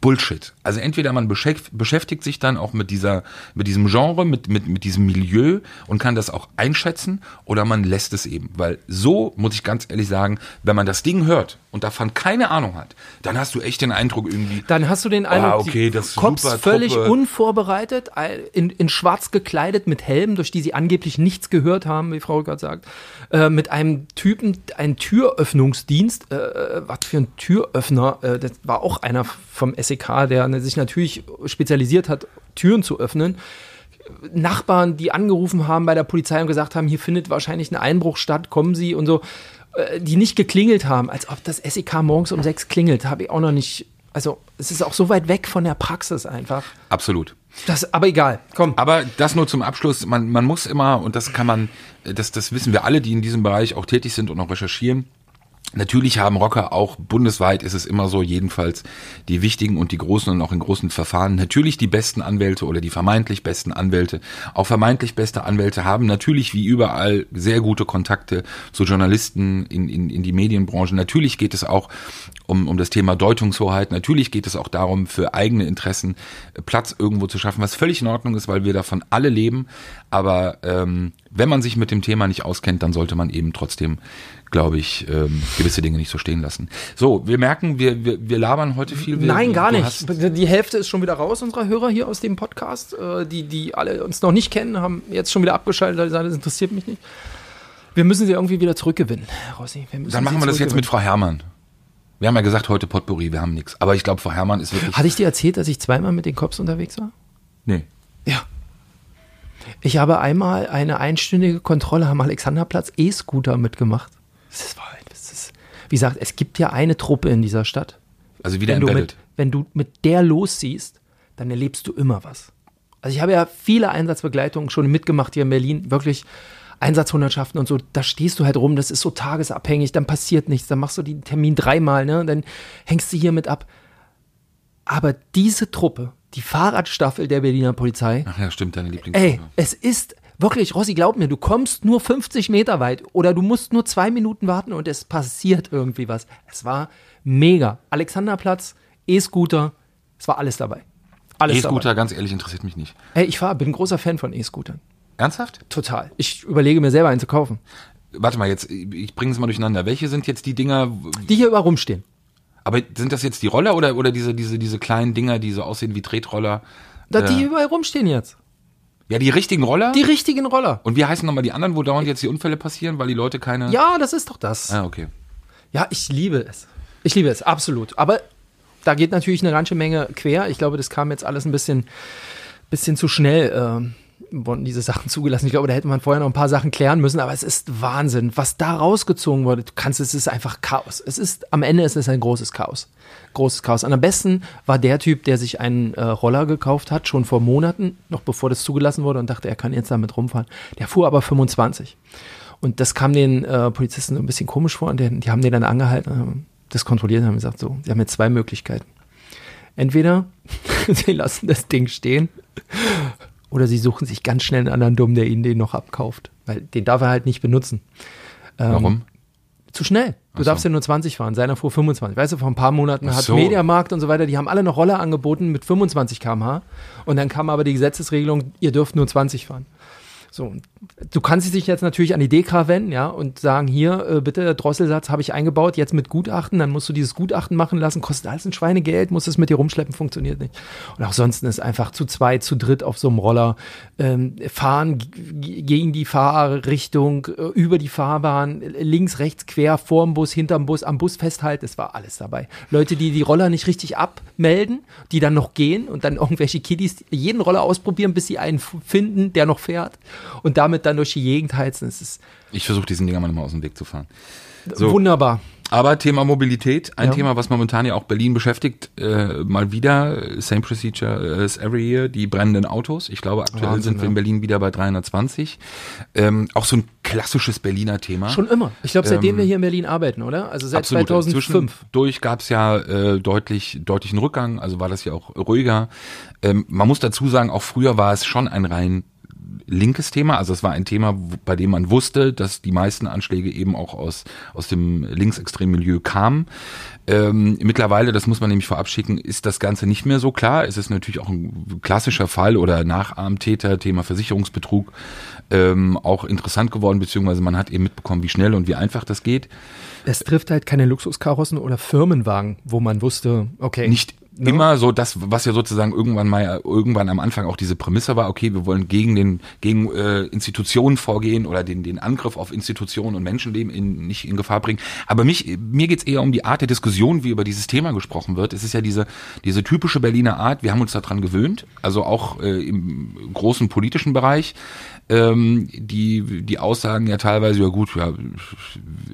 Bullshit. Also entweder man beschäft- beschäftigt sich dann auch mit dieser, mit diesem Genre, mit, mit, mit diesem Milieu und kann das auch einschätzen oder man lässt es eben. Weil so, muss ich ganz ehrlich sagen, wenn man das Ding hört und davon keine Ahnung hat, dann hast du echt den Eindruck irgendwie, Dann hast du den Eindruck, Ah, okay, das super völlig Truppe. unvorbereitet, in, in schwarz gekleidet, mit Helmen, durch die sie angeblich nichts gehört haben, wie Frau Rückert sagt, äh, mit einem Typen, ein Türöffnungsdienst, äh, was für ein Türöffner, äh, das war auch einer vom SEK, der sich natürlich spezialisiert hat, Türen zu öffnen. Nachbarn, die angerufen haben bei der Polizei und gesagt haben, hier findet wahrscheinlich ein Einbruch statt, kommen Sie und so, äh, die nicht geklingelt haben, als ob das SEK morgens um sechs klingelt, habe ich auch noch nicht. Also es ist auch so weit weg von der Praxis einfach. absolut. Das, aber egal, komm. Aber das nur zum Abschluss. Man, man muss immer, und das kann man, das, das wissen wir alle, die in diesem Bereich auch tätig sind und auch recherchieren. Natürlich haben Rocker auch bundesweit ist es immer so, jedenfalls die wichtigen und die großen und auch in großen Verfahren natürlich die besten Anwälte oder die vermeintlich besten Anwälte. Auch vermeintlich beste Anwälte haben natürlich wie überall sehr gute Kontakte zu Journalisten in, in, in die Medienbranche. Natürlich geht es auch um, um das Thema Deutungshoheit. Natürlich geht es auch darum, für eigene Interessen äh, Platz irgendwo zu schaffen, was völlig in Ordnung ist, weil wir davon alle leben. Aber ähm, wenn man sich mit dem Thema nicht auskennt, dann sollte man eben trotzdem, glaube ich, ähm, gewisse Dinge nicht so stehen lassen. So, wir merken, wir, wir, wir labern heute viel. Wir, Nein, gar nicht. Die Hälfte ist schon wieder raus, unserer Hörer hier aus dem Podcast. Äh, Die, die alle uns noch nicht kennen, haben jetzt schon wieder abgeschaltet, weil sie sagen, das interessiert mich nicht. Wir müssen sie irgendwie wieder zurückgewinnen, Rossi. Dann machen wir das jetzt mit. Frau Herrmann. Wir haben ja gesagt, heute Potpourri, wir haben nichts. Aber ich glaube, Frau Herrmann ist wirklich. Hatte ich dir erzählt, dass ich zweimal mit den Cops unterwegs war? nee. Ja. Ich habe einmal eine einstündige Kontrolle am Alexanderplatz E-Scooter mitgemacht. Das war, das ist, wie gesagt, es gibt ja eine Truppe in dieser Stadt. Also wieder wenn du, embedded. mit, wenn du mit der losziehst, dann erlebst du immer was. Also ich habe ja viele Einsatzbegleitungen schon mitgemacht hier in Berlin, wirklich Einsatzhundertschaften und so, da stehst du halt rum, das ist so tagesabhängig, dann passiert nichts, dann machst du den Termin dreimal, ne, und dann hängst du hier mit ab. Aber diese Truppe, die Fahrradstaffel der Berliner Polizei, Ach ja, stimmt, deine Lieblings. ey, es ist wirklich, Rossi, glaub mir, du kommst nur 50 Meter weit oder du musst nur zwei Minuten warten und es passiert irgendwie was. Es war mega. Alexanderplatz, E-Scooter, es war alles dabei. Alles E-Scooter, ganz ehrlich, interessiert mich nicht. Ey, ich fahr, bin ein großer Fan von E-Scootern. Ernsthaft? Total. Ich überlege mir selber einen zu kaufen. Warte mal, jetzt, ich bringe es mal durcheinander. Welche sind jetzt die Dinger, Die hier überall rumstehen. aber sind das jetzt die Roller oder, oder diese, diese, diese kleinen Dinger, die so aussehen wie Tretroller? Da, Die Äh. hier überall rumstehen jetzt. Ja, die richtigen Roller? Die richtigen Roller. Und wie heißen nochmal die anderen, wo dauernd jetzt die Unfälle passieren, weil die Leute keine. Ja, das ist doch das. Ah, okay. Ja, ich liebe es. Ich liebe es, absolut. Aber da geht natürlich eine ganze Menge quer. Ich glaube, das kam jetzt alles ein bisschen, bisschen zu schnell, ähm, wurden diese Sachen [LAUGHS] zugelassen. Ich glaube, da hätte man vorher noch ein paar Sachen klären müssen, aber es ist Wahnsinn, was da rausgezogen wurde. Du kannst, es ist einfach Chaos. Es ist, am Ende ist es ein großes Chaos. Großes Chaos. Und am besten war der Typ, der sich einen äh, Roller gekauft hat, schon vor Monaten, noch bevor das zugelassen wurde und dachte, er kann jetzt damit rumfahren. Der fuhr aber 25. Und das kam den äh, Polizisten so ein bisschen komisch vor und den, die haben den dann angehalten, das kontrolliert und haben gesagt, so, sie haben jetzt zwei Möglichkeiten. Entweder [LAUGHS] sie lassen das Ding stehen oder sie suchen sich ganz schnell einen anderen Dumm, der ihnen den noch abkauft. Weil den darf er halt nicht benutzen. Ähm, Warum? Zu schnell. Du so. darfst ja nur 20 fahren. Seiner fuhr 25. Weißt du, vor ein paar Monaten hat so. Mediamarkt und so weiter, die haben alle noch Roller angeboten mit 25 km/h. Und dann kam aber die Gesetzesregelung, ihr dürft nur 20 fahren. So, du kannst dich jetzt natürlich an die DK wenden, ja, und sagen, hier, äh, bitte, Drosselsatz habe ich eingebaut, jetzt mit Gutachten, dann musst du dieses Gutachten machen lassen, kostet alles ein Schweinegeld, musst es mit dir rumschleppen, funktioniert nicht. Und auch sonst ist einfach zu zweit, zu dritt auf so einem Roller ähm, fahren gegen die Fahrrichtung, äh, über die Fahrbahn, links, rechts, quer, vorm Bus, hinterm Bus, am Bus festhalten, es war alles dabei. Leute, die die Roller nicht richtig abmelden, die dann noch gehen und dann [LAUGHS] irgendwelche Kiddies jeden Roller ausprobieren, bis sie einen finden, der noch fährt und damit dann durch die Gegend heizen. Es ist Ich versuche diesen Dinger mal nochmal aus dem Weg zu fahren. So. wunderbar. Aber Thema Mobilität, ein Ja. Thema, was momentan ja auch Berlin beschäftigt, äh, mal wieder, same procedure as every year, die brennenden Autos. Ich glaube, aktuell Wahnsinn, sind wir in Berlin wieder bei 320. Ähm, auch so ein klassisches Berliner Thema. Schon immer. Ich glaube, seitdem Ähm, wir hier in Berlin arbeiten, oder? Also seit Absolut. 2005. Zwischendurch gab es ja äh, deutlich deutlichen Rückgang, also war das ja auch ruhiger. Ähm, man muss dazu sagen, auch früher war es schon ein rein linkes Thema. Also es war ein Thema, bei dem man wusste, dass die meisten Anschläge eben auch aus, aus dem linksextremen Milieu kamen. Ähm, mittlerweile, das muss man nämlich vorab schicken, ist das Ganze nicht mehr so klar. Es ist natürlich auch ein klassischer Fall oder Nachahmtäter, Thema Versicherungsbetrug, ähm, auch interessant geworden, beziehungsweise man hat eben mitbekommen, wie schnell und wie einfach das geht. Es trifft halt keine Luxuskarossen oder Firmenwagen, wo man wusste, okay. nicht ne? immer so das, was ja sozusagen irgendwann mal irgendwann am Anfang auch diese Prämisse war, okay, wir wollen gegen den gegen äh, Institutionen vorgehen oder den den Angriff auf Institutionen und Menschenleben in, nicht in Gefahr bringen. Aber mich mir geht's eher um die Art der Diskussion, wie über dieses Thema gesprochen wird. Es ist ja diese diese typische Berliner Art. Wir haben uns daran gewöhnt, also auch äh, im großen politischen Bereich. Ähm, die die Aussagen ja teilweise ja gut ja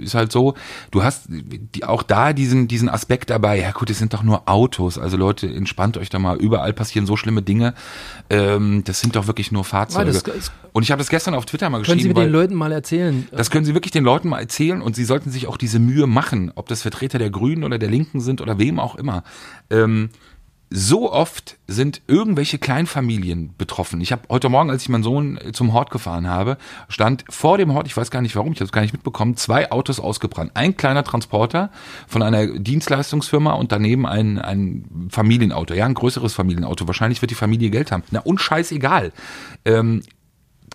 ist halt so. Du hast die, auch da diesen diesen Aspekt dabei ja gut es sind doch nur Autos. Also Leute entspannt euch da mal. Überall passieren so schlimme Dinge. Ähm, das sind doch wirklich nur Fahrzeuge. Das- und ich habe das gestern auf Twitter mal Können Sie geschrieben weil den Leuten mal erzählen? das können Sie wirklich den Leuten mal erzählen und Sie sollten sich auch diese Mühe machen, ob das Vertreter der Grünen oder der Linken sind oder wem auch immer. Ähm, so oft sind irgendwelche Kleinfamilien betroffen. Ich habe heute Morgen, als ich meinen Sohn äh, zum Hort gefahren habe, stand vor dem Hort, ich weiß gar nicht warum, ich habe es gar nicht mitbekommen, zwei Autos ausgebrannt. Ein kleiner Transporter von einer Dienstleistungsfirma und daneben ein, ein Familienauto, ja, ein größeres Familienauto. Wahrscheinlich wird die Familie Geld haben. Na und scheißegal. Ähm,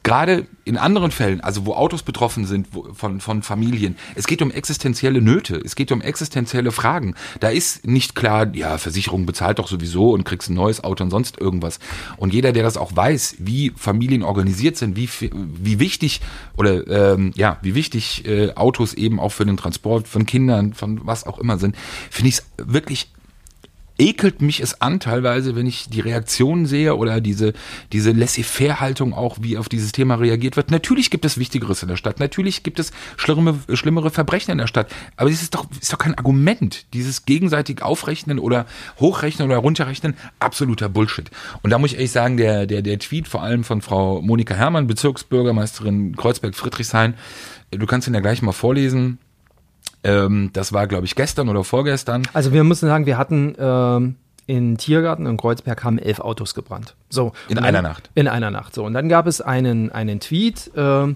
gerade in anderen Fällen, also wo Autos betroffen sind wo, von, von Familien, es geht um existenzielle Nöte, es geht um existenzielle Fragen. Da ist nicht klar, ja, Versicherung bezahlt doch sowieso und kriegst ein neues Auto und sonst irgendwas. Und jeder, der das auch weiß, wie Familien organisiert sind, wie, wie wichtig oder ähm, ja, wie wichtig äh, Autos eben auch für den Transport von Kindern, von was auch immer sind, finde ich es wirklich ekelt mich es an teilweise, wenn ich die Reaktionen sehe oder diese, diese Laissez-faire-Haltung auch, wie auf dieses Thema reagiert wird. Natürlich gibt es Wichtigeres in der Stadt. Natürlich gibt es schlimmere, schlimmere Verbrechen in der Stadt. Aber es ist doch, ist doch kein Argument. Dieses gegenseitig Aufrechnen oder Hochrechnen oder Runterrechnen, absoluter Bullshit. Und da muss ich ehrlich sagen, der, der, der Tweet vor allem von Frau Monika Herrmann, Bezirksbürgermeisterin Kreuzberg-Friedrichshain, du kannst ihn ja gleich mal vorlesen. Ähm, das war, glaube ich, gestern oder vorgestern. Also wir müssen sagen, wir hatten ähm, in Tiergarten in Kreuzberg haben elf Autos gebrannt. So in dann, einer Nacht. In einer Nacht. So und dann gab es einen einen Tweet. Äh,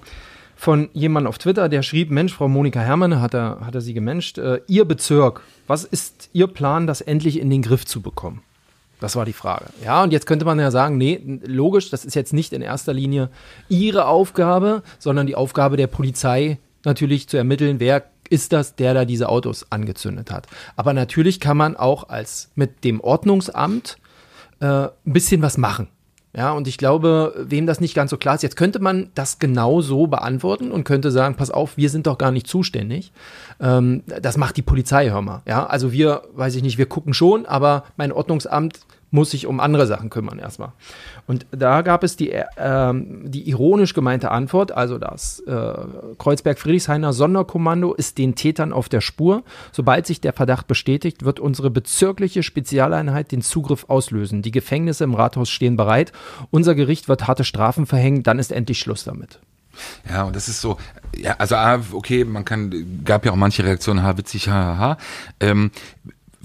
von jemandem auf Twitter, der schrieb, Mensch, Frau Monika Herrmann, hat er, hat er sie gemenscht, äh, Ihr Bezirk, was ist Ihr Plan, das endlich in den Griff zu bekommen? Das war die Frage. Ja, und jetzt könnte man ja sagen, nee, logisch, das ist jetzt nicht in erster Linie Ihre Aufgabe, sondern die Aufgabe der Polizei, natürlich zu ermitteln, wer ist das, der da diese Autos angezündet hat. Aber natürlich kann man auch als mit dem Ordnungsamt äh, ein bisschen was machen. Ja, und ich glaube, wem das nicht ganz so klar ist, jetzt könnte man das genau so beantworten und könnte sagen, pass auf, wir sind doch gar nicht zuständig. Ähm, das macht die Polizei, hör mal. Ja, also wir, weiß ich nicht, wir gucken schon, aber mein Ordnungsamt muss sich um andere Sachen kümmern erstmal. Und da gab es die, äh, die ironisch gemeinte Antwort, also das äh, Kreuzberg-Friedrichshainer Sonderkommando ist den Tätern auf der Spur. Sobald sich der Verdacht bestätigt, wird unsere bezirkliche Spezialeinheit den Zugriff auslösen. Die Gefängnisse im Rathaus stehen bereit. Unser Gericht wird harte Strafen verhängen, dann ist endlich Schluss damit. Ja, und das ist so, ja, also okay, man kann, gab ja auch manche Reaktionen, ha, witzig, ha, ha, ha. Ähm,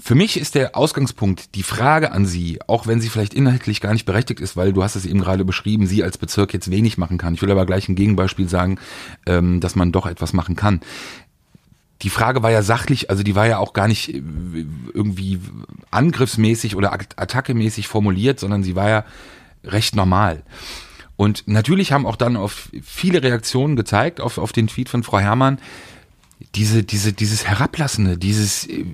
für mich ist der Ausgangspunkt die Frage an Sie, auch wenn sie vielleicht inhaltlich gar nicht berechtigt ist, weil du hast es eben gerade beschrieben, sie als Bezirk jetzt wenig machen kann. Ich will aber gleich ein Gegenbeispiel sagen, ähm, dass man doch etwas machen kann. Die Frage war ja sachlich, also die war ja auch gar nicht äh, irgendwie angriffsmäßig oder attackemäßig formuliert, sondern sie war ja recht normal. Und natürlich haben auch dann auf viele Reaktionen gezeigt auf, auf den Tweet von Frau Herrmann, diese, diese, dieses Herablassende, dieses äh,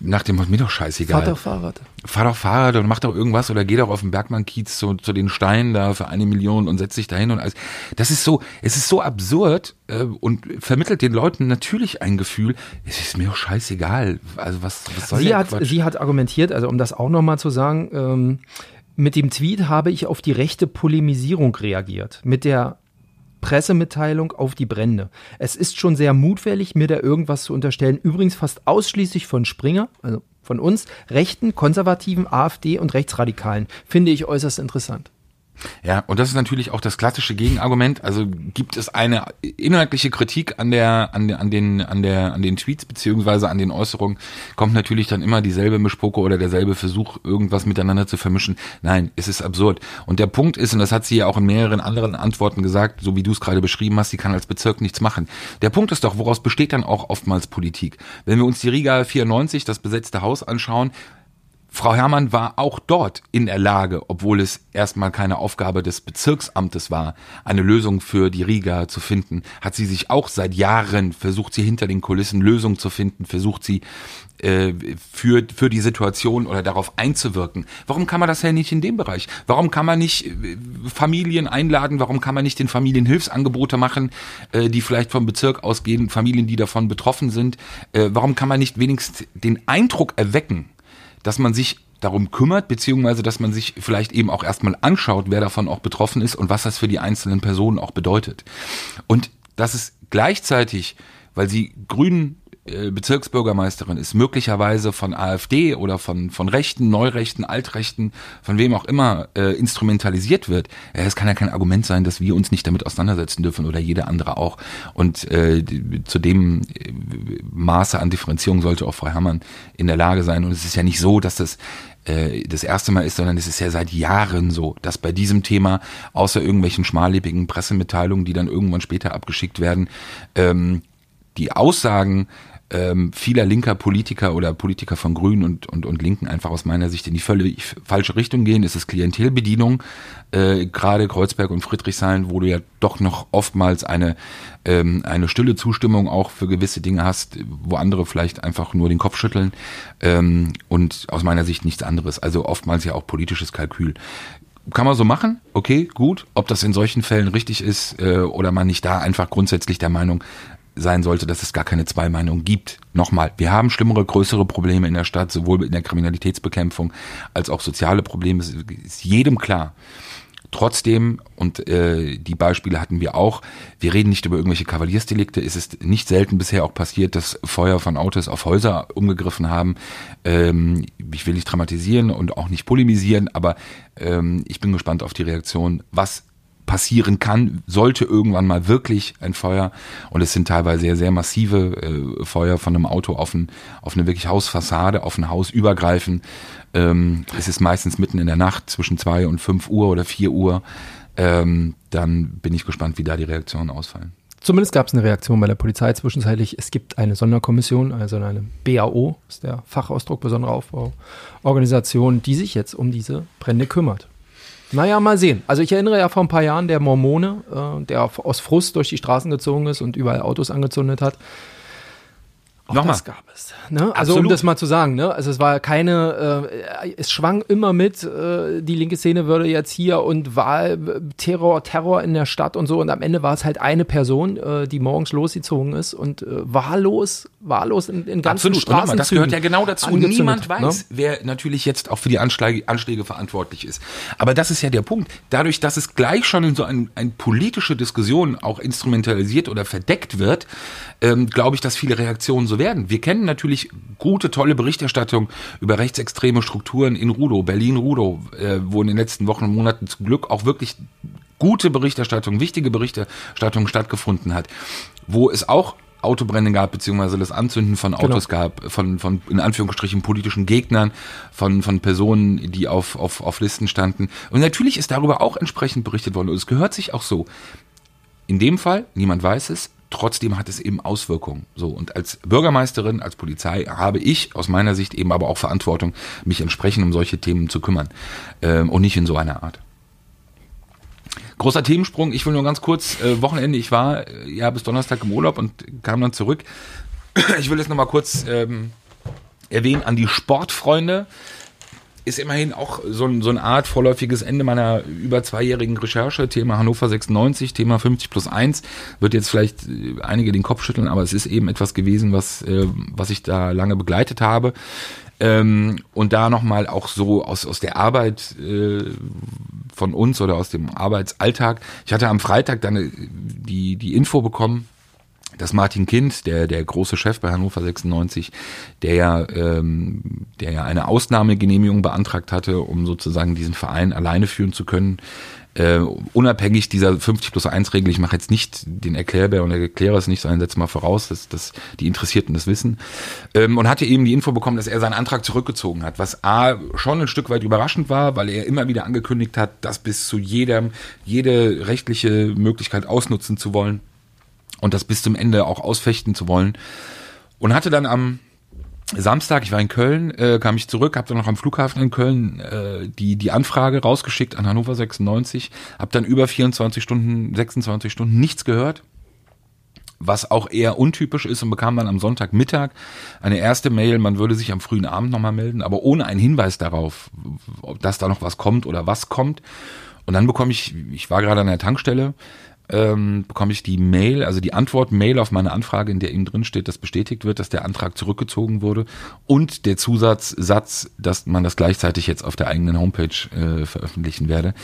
nach dem mir doch scheißegal. Fahr doch Fahrrad. Fahr doch Fahrrad und mach doch irgendwas oder geh doch auf den Bergmann-Kiez zu, zu den Steinen da für eine Million und setz dich dahin und alles. Das ist so, es ist so absurd äh, und vermittelt den Leuten natürlich ein Gefühl, es ist mir doch scheißegal. Also was, was soll sie der hat, Quatsch? Sie hat argumentiert, also um das auch nochmal zu sagen, ähm, mit dem Tweet habe ich auf die rechte Polemisierung reagiert. Mit der Pressemitteilung auf die Brände. Es ist schon sehr mutwillig, mir da irgendwas zu unterstellen. Übrigens fast ausschließlich von Springer, also von uns, rechten, konservativen, AfD und Rechtsradikalen. Finde ich äußerst interessant. Ja, und das ist natürlich auch das klassische Gegenargument. Also gibt es eine inhaltliche Kritik an der, an der, an den, an der, an den Tweets beziehungsweise an den Äußerungen, kommt natürlich dann immer dieselbe Mischpoke oder derselbe Versuch, irgendwas miteinander zu vermischen. Nein, es ist absurd. Und der Punkt ist, und das hat sie ja auch in mehreren anderen Antworten gesagt, so wie du es gerade beschrieben hast, sie kann als Bezirk nichts machen. Der Punkt ist doch, woraus besteht dann auch oftmals Politik? Wenn wir uns die Riga 94, das besetzte Haus anschauen, Frau Herrmann war auch dort in der Lage, obwohl es erstmal keine Aufgabe des Bezirksamtes war, eine Lösung für die Riga zu finden, hat sie sich auch seit Jahren versucht, sie hinter den Kulissen Lösungen zu finden, versucht sie äh, für, für die Situation oder darauf einzuwirken. Warum kann man das ja nicht in dem Bereich? Warum kann man nicht äh, Familien einladen? Warum kann man nicht den Familien Hilfsangebote machen, äh, die vielleicht vom Bezirk ausgehen, Familien, die davon betroffen sind? Äh, warum kann man nicht wenigstens den Eindruck erwecken, dass man sich darum kümmert, beziehungsweise dass man sich vielleicht eben auch erstmal anschaut, wer davon auch betroffen ist und was das für die einzelnen Personen auch bedeutet. Und dass es gleichzeitig, weil sie Grünen Bezirksbürgermeisterin ist, möglicherweise von AfD oder von, von Rechten, Neurechten, Altrechten, von wem auch immer äh, instrumentalisiert wird, äh, es kann ja kein Argument sein, dass wir uns nicht damit auseinandersetzen dürfen oder jeder andere auch. Und äh, zu dem äh, Maße an Differenzierung sollte auch Frau Herrmann in der Lage sein. Und es ist ja nicht so, dass das äh, das erste Mal ist, sondern es ist ja seit Jahren so, dass bei diesem Thema außer irgendwelchen schmallebigen Pressemitteilungen, die dann irgendwann später abgeschickt werden, ähm, die Aussagen ähm, vieler linker Politiker oder Politiker von Grünen und, und, und Linken einfach aus meiner Sicht in die völlig falsche Richtung gehen. Es ist Klientelbedienung, äh, gerade Kreuzberg und Friedrichshain, wo du ja doch noch oftmals eine, ähm, eine stille Zustimmung auch für gewisse Dinge hast, wo andere vielleicht einfach nur den Kopf schütteln ähm, und aus meiner Sicht nichts anderes. Also oftmals ja auch politisches Kalkül kann man so machen, okay, gut. Ob das in solchen Fällen richtig ist äh, oder man nicht da einfach grundsätzlich der Meinung sein sollte, dass es gar keine zwei Meinungen gibt. Nochmal, wir haben schlimmere, größere Probleme in der Stadt, sowohl in der Kriminalitätsbekämpfung als auch soziale Probleme, das ist jedem klar. Trotzdem, und äh, die Beispiele hatten wir auch, wir reden nicht über irgendwelche Kavaliersdelikte, es ist nicht selten bisher auch passiert, dass Feuer von Autos auf Häuser umgegriffen haben. Ähm, ich will nicht dramatisieren und auch nicht polemisieren, aber ähm, ich bin gespannt auf die Reaktion, was passieren kann, sollte irgendwann mal wirklich ein Feuer, und es sind teilweise sehr, sehr massive äh, Feuer von einem Auto auf, ein, auf eine wirklich Hausfassade, auf ein Haus übergreifen. Ähm, es ist meistens mitten in der Nacht zwischen zwei und fünf Uhr oder vier Uhr. Ähm, dann bin ich gespannt, wie da die Reaktionen ausfallen. Zumindest gab es eine Reaktion bei der Polizei zwischenzeitlich. Es gibt eine Sonderkommission, also eine BAO, ist der Fachausdruck besonderer Aufbauorganisation, die sich jetzt um diese Brände kümmert. Naja, mal sehen. Also ich erinnere ja vor ein paar Jahren der Mormone, äh, der aus Frust durch die Straßen gezogen ist und überall Autos angezündet hat. Auch Nochmal. das gab es. Ne? Also Absolut. um das mal zu sagen, ne? Also es war keine, äh, es schwang immer mit, äh, die linke Szene würde jetzt hier und Wahl, Terror, Terror in der Stadt und so. Und am Ende war es halt eine Person, äh, die morgens losgezogen ist und äh, wahllos, wahllos in, in ganzen Absolut. Und Straßen. das gehört ja genau dazu. angezündet, Niemand ne? weiß, wer natürlich jetzt auch für die Anschläge, Anschläge verantwortlich ist. Aber das ist ja der Punkt. Dadurch, dass es gleich schon in so ein, ein politische Diskussion auch instrumentalisiert oder verdeckt wird, ähm, glaube ich, dass viele Reaktionen so werden. Wir kennen natürlich gute, tolle Berichterstattung über rechtsextreme Strukturen in Rudow, Berlin-Rudow, äh, wo in den letzten Wochen und Monaten zum Glück auch wirklich gute Berichterstattung, wichtige Berichterstattung stattgefunden hat, wo es auch Autobrände gab, beziehungsweise das Anzünden von Autos gab, von, von in Anführungsstrichen politischen Gegnern, von, von Personen, die auf, auf, auf Listen standen. Und natürlich ist darüber auch entsprechend berichtet worden. Und es gehört sich auch so. In dem Fall, niemand weiß es, trotzdem hat es eben Auswirkungen. So, und als Bürgermeisterin, als Polizei habe ich aus meiner Sicht eben aber auch Verantwortung, mich entsprechend um solche Themen zu kümmern. Ähm, und nicht in so einer Art. Großer Themensprung, ich will nur ganz kurz, äh, Wochenende, ich war äh, ja bis Donnerstag im Urlaub und kam dann zurück. [CLEARS THROAT] Ich will jetzt nochmal kurz ähm, erwähnen an die Sportfreunde. Ist immerhin auch so, ein, so eine Art vorläufiges Ende meiner über zweijährigen Recherche. Thema Hannover 96, Thema 50 plus 1. Wird jetzt vielleicht äh, einige den Kopf schütteln, aber es ist eben etwas gewesen, was, äh, was ich da lange begleitet habe. Ähm, und da nochmal auch so aus, aus der Arbeit äh, von uns oder aus dem Arbeitsalltag. Ich hatte am Freitag dann äh, die, die Info bekommen, dass Martin Kind, der, der große Chef bei Hannover 96, der ja, ähm, der ja eine Ausnahmegenehmigung beantragt hatte, um sozusagen diesen Verein alleine führen zu können, äh, unabhängig dieser 50 plus 1 Regel, ich mache jetzt nicht den Erklärbär und erkläre es nicht, sondern setze mal voraus, dass, dass die Interessierten das wissen, ähm, und hatte eben die Info bekommen, dass er seinen Antrag zurückgezogen hat, was A, schon ein Stück weit überraschend war, weil er immer wieder angekündigt hat, das bis zu jedem, jede rechtliche Möglichkeit ausnutzen zu wollen und das bis zum Ende auch ausfechten zu wollen. Und hatte dann am Samstag, ich war in Köln, äh, kam ich zurück, habe dann noch am Flughafen in Köln äh, die die Anfrage rausgeschickt an Hannover 96, habe dann über 24 Stunden, 26 Stunden nichts gehört, was auch eher untypisch ist und bekam dann am Sonntagmittag eine erste Mail, man würde sich am frühen Abend nochmal melden, aber ohne einen Hinweis darauf, dass da noch was kommt oder was kommt. Und dann bekomme ich, ich war gerade an der Tankstelle, ähm, bekomme ich die Mail, also die Antwort-Mail auf meine Anfrage, in der eben drin steht, dass bestätigt wird, dass der Antrag zurückgezogen wurde und der Zusatzsatz, dass man das gleichzeitig jetzt auf der eigenen Homepage äh, veröffentlichen werde,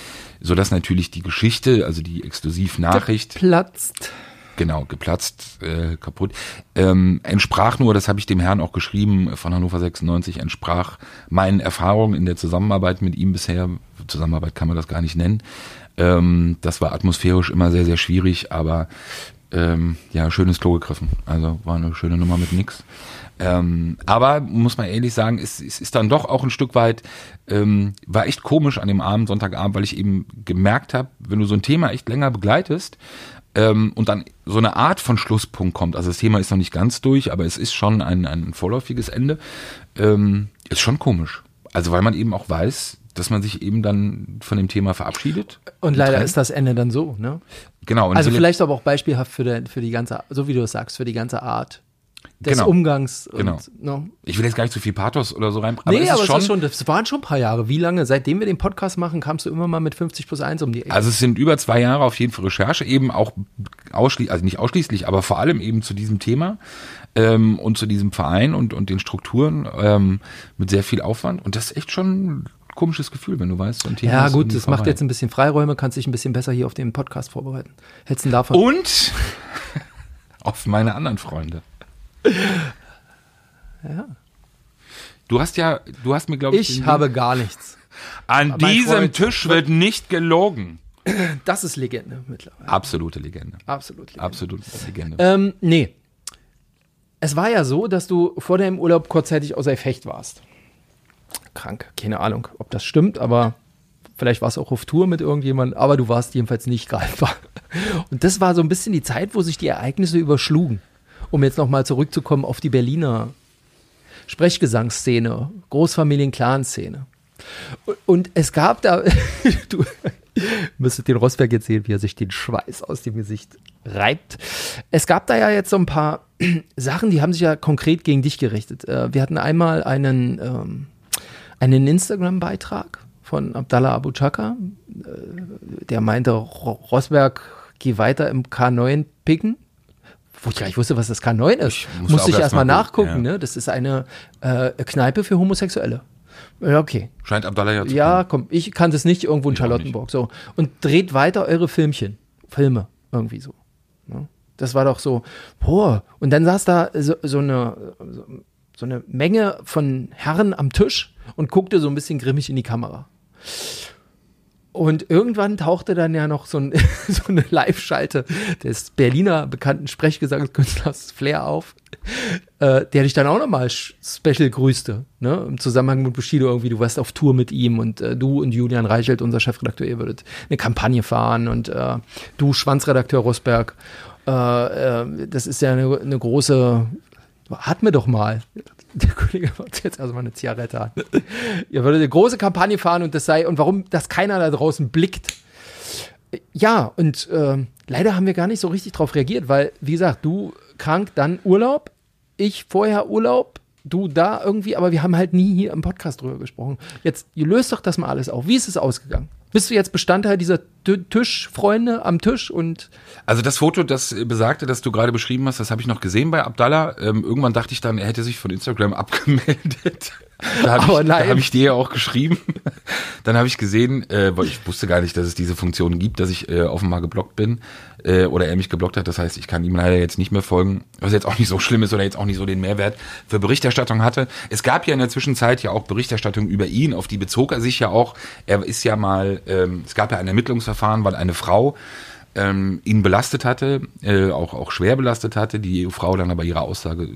sodass natürlich die Geschichte, also die Exklusivnachricht Platzt. genau, geplatzt, äh, kaputt. Ähm, entsprach nur, das habe ich dem Herrn auch geschrieben von Hannover 96, entsprach meinen Erfahrungen in der Zusammenarbeit mit ihm bisher. Zusammenarbeit kann man das gar nicht nennen. Ähm, das war atmosphärisch immer sehr, sehr schwierig, aber ähm, ja, schönes Klo gegriffen. Also war eine schöne Nummer mit nix. Ähm, aber muss man ehrlich sagen, es, es ist dann doch auch ein Stück weit, ähm, war echt komisch an dem Abend, Sonntagabend, weil ich eben gemerkt habe, wenn du so ein Thema echt länger begleitest, ähm, und dann so eine Art von Schlusspunkt kommt. Also das Thema ist noch nicht ganz durch, aber es ist schon ein, ein vorläufiges Ende. Ähm, ist schon komisch. Also weil man eben auch weiß, dass man sich eben dann von dem Thema verabschiedet. Und leider trennt. ist das Ende dann so, ne? Genau. Also vielleicht aber auch beispielhaft für, der, für die ganze, so wie du es sagst, für die ganze Art des Genau. Umgangs. Und, Genau. ne? Ich will jetzt gar nicht zu viel Pathos oder so rein. nee, es ist aber schon, es ist schon, das waren schon ein paar Jahre. Wie lange? Seitdem wir den Podcast machen, kamst du immer mal mit 50 plus 1 um die Ecke. Also es sind über zwei Jahre auf jeden Fall Recherche, eben auch ausschließlich, also nicht ausschließlich, aber vor allem eben zu diesem Thema ähm, und zu diesem Verein und, und den Strukturen ähm, mit sehr viel Aufwand. Und das ist echt schon komisches Gefühl, wenn du weißt, so ein Thema ja, gut, das macht vorbei. jetzt ein bisschen Freiräume, kannst dich ein bisschen besser hier auf den Podcast vorbereiten. Hättest du davon. Und [LAUGHS] auf meine anderen Freunde. [LAUGHS] Ja. Du hast ja, du hast mir, glaube ich, Ich habe gar nichts. an mein diesem Tisch wird nicht gelogen. [CLEARS THROAT] Das ist Legende mittlerweile. Absolute Legende. Absolut Legende. Absolute Legende. Ähm, nee. Es war ja so, dass du vor deinem Urlaub kurzzeitig außer Gefecht warst. Krank. Keine Ahnung, ob das stimmt, aber vielleicht warst du auch auf Tour mit irgendjemandem, aber du warst jedenfalls nicht greifbar. [LAUGHS] Und das war so ein bisschen die Zeit, wo sich die Ereignisse überschlugen. Um jetzt nochmal zurückzukommen auf die Berliner Sprechgesangsszene, Großfamilien-Clan-Szene. Und- es gab da, [LAUGHS] du müsstet den Rosberg jetzt sehen, wie er sich den Schweiß aus dem Gesicht reibt. Es gab da ja jetzt so ein paar [CLEARS THROAT] Sachen, die haben sich ja konkret gegen dich gerichtet. Äh, Wir hatten einmal einen, ähm, einen Instagram-Beitrag von Abdallah Abu Chaka, äh, der meinte, Ro- Rosberg, geh weiter im K9 picken. Wo ich gar nicht wusste, was das K9 ist. muss Musste ich erst erstmal mal gucken, nachgucken. ja. Ne? Das ist eine äh, Kneipe für Homosexuelle. Ja, okay. Scheint Abdallah ja zu Ja, komm, ich kannte es nicht irgendwo in Ich Charlottenburg. So. Und dreht weiter eure Filmchen. Filme, irgendwie so. Ne? Das war doch so, boah. Und dann saß da so, so, eine, so, so eine Menge von Herren am Tisch und guckte so ein bisschen grimmig in die Kamera. Und irgendwann tauchte dann ja noch so, ein, [LAUGHS] so eine Live-Schalte des Berliner bekannten Sprechgesangskünstlers Flair auf, äh, der dich dann auch nochmal special grüßte, ne? Im Zusammenhang mit Bushido irgendwie, du warst auf Tour mit ihm und äh, du und Julian Reichelt, unser Chefredakteur, ihr würdet eine Kampagne fahren und äh, du, Schwanzredakteur Rosberg, äh, äh, das ist ja eine, eine große, atme doch mal. Der Kollege macht jetzt erstmal eine Zigarette an. Ihr würdet eine große Kampagne fahren und das sei, und warum das keiner da draußen blickt. Ja, und ähm, leider haben wir gar nicht so richtig drauf reagiert, weil, wie gesagt, du krank, dann Urlaub, ich vorher Urlaub, du da irgendwie, aber wir haben halt nie hier im Podcast drüber gesprochen. Jetzt, ihr löst doch das mal alles auf. Wie ist es ausgegangen? Bist du jetzt Bestandteil dieser Tischfreunde am Tisch und Also das Foto, das besagte, das du gerade beschrieben hast, das habe ich noch gesehen bei Abdallah. Ähm, irgendwann dachte ich dann, er hätte sich von Instagram [LAUGHS] abgemeldet. Da habe ich, da hab ich dir ja auch geschrieben. Dann habe ich gesehen, äh, weil ich wusste gar nicht, dass es diese Funktion gibt, dass ich äh, offenbar geblockt bin äh, oder er mich geblockt hat. Das heißt, ich kann ihm leider jetzt nicht mehr folgen, was jetzt auch nicht so schlimm ist oder jetzt auch nicht so den Mehrwert für Berichterstattung hatte. Es gab ja in der Zwischenzeit ja auch Berichterstattung über ihn, auf die bezog er sich ja auch. Er ist ja mal, ähm, es gab ja ein Ermittlungsverfahren, weil eine Frau ähm, ihn belastet hatte, äh, auch, auch schwer belastet hatte, die Frau dann aber ihre Aussage äh,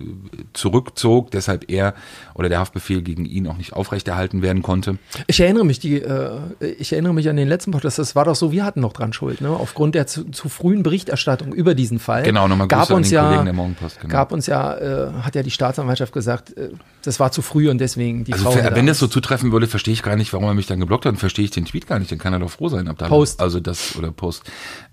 zurückzog, deshalb er oder der Haftbefehl gegen ihn auch nicht aufrechterhalten werden konnte. Ich erinnere mich, die, äh, ich erinnere mich an den letzten Podcast. Das war doch so, wir hatten noch dran Schuld, ne? Aufgrund der zu, zu frühen Berichterstattung über diesen Fall. Genau, nochmal gab uns den ja, Kollegen der Morgenpost, genau. gab uns ja, äh, hat ja die Staatsanwaltschaft gesagt, äh, das war zu früh und deswegen die Also Frau. wenn das so zutreffen würde, verstehe ich gar nicht, warum er mich dann geblockt hat. Und verstehe ich den Tweet gar nicht. Dann kann er doch froh sein, Abdallah. Post. Also das oder Post.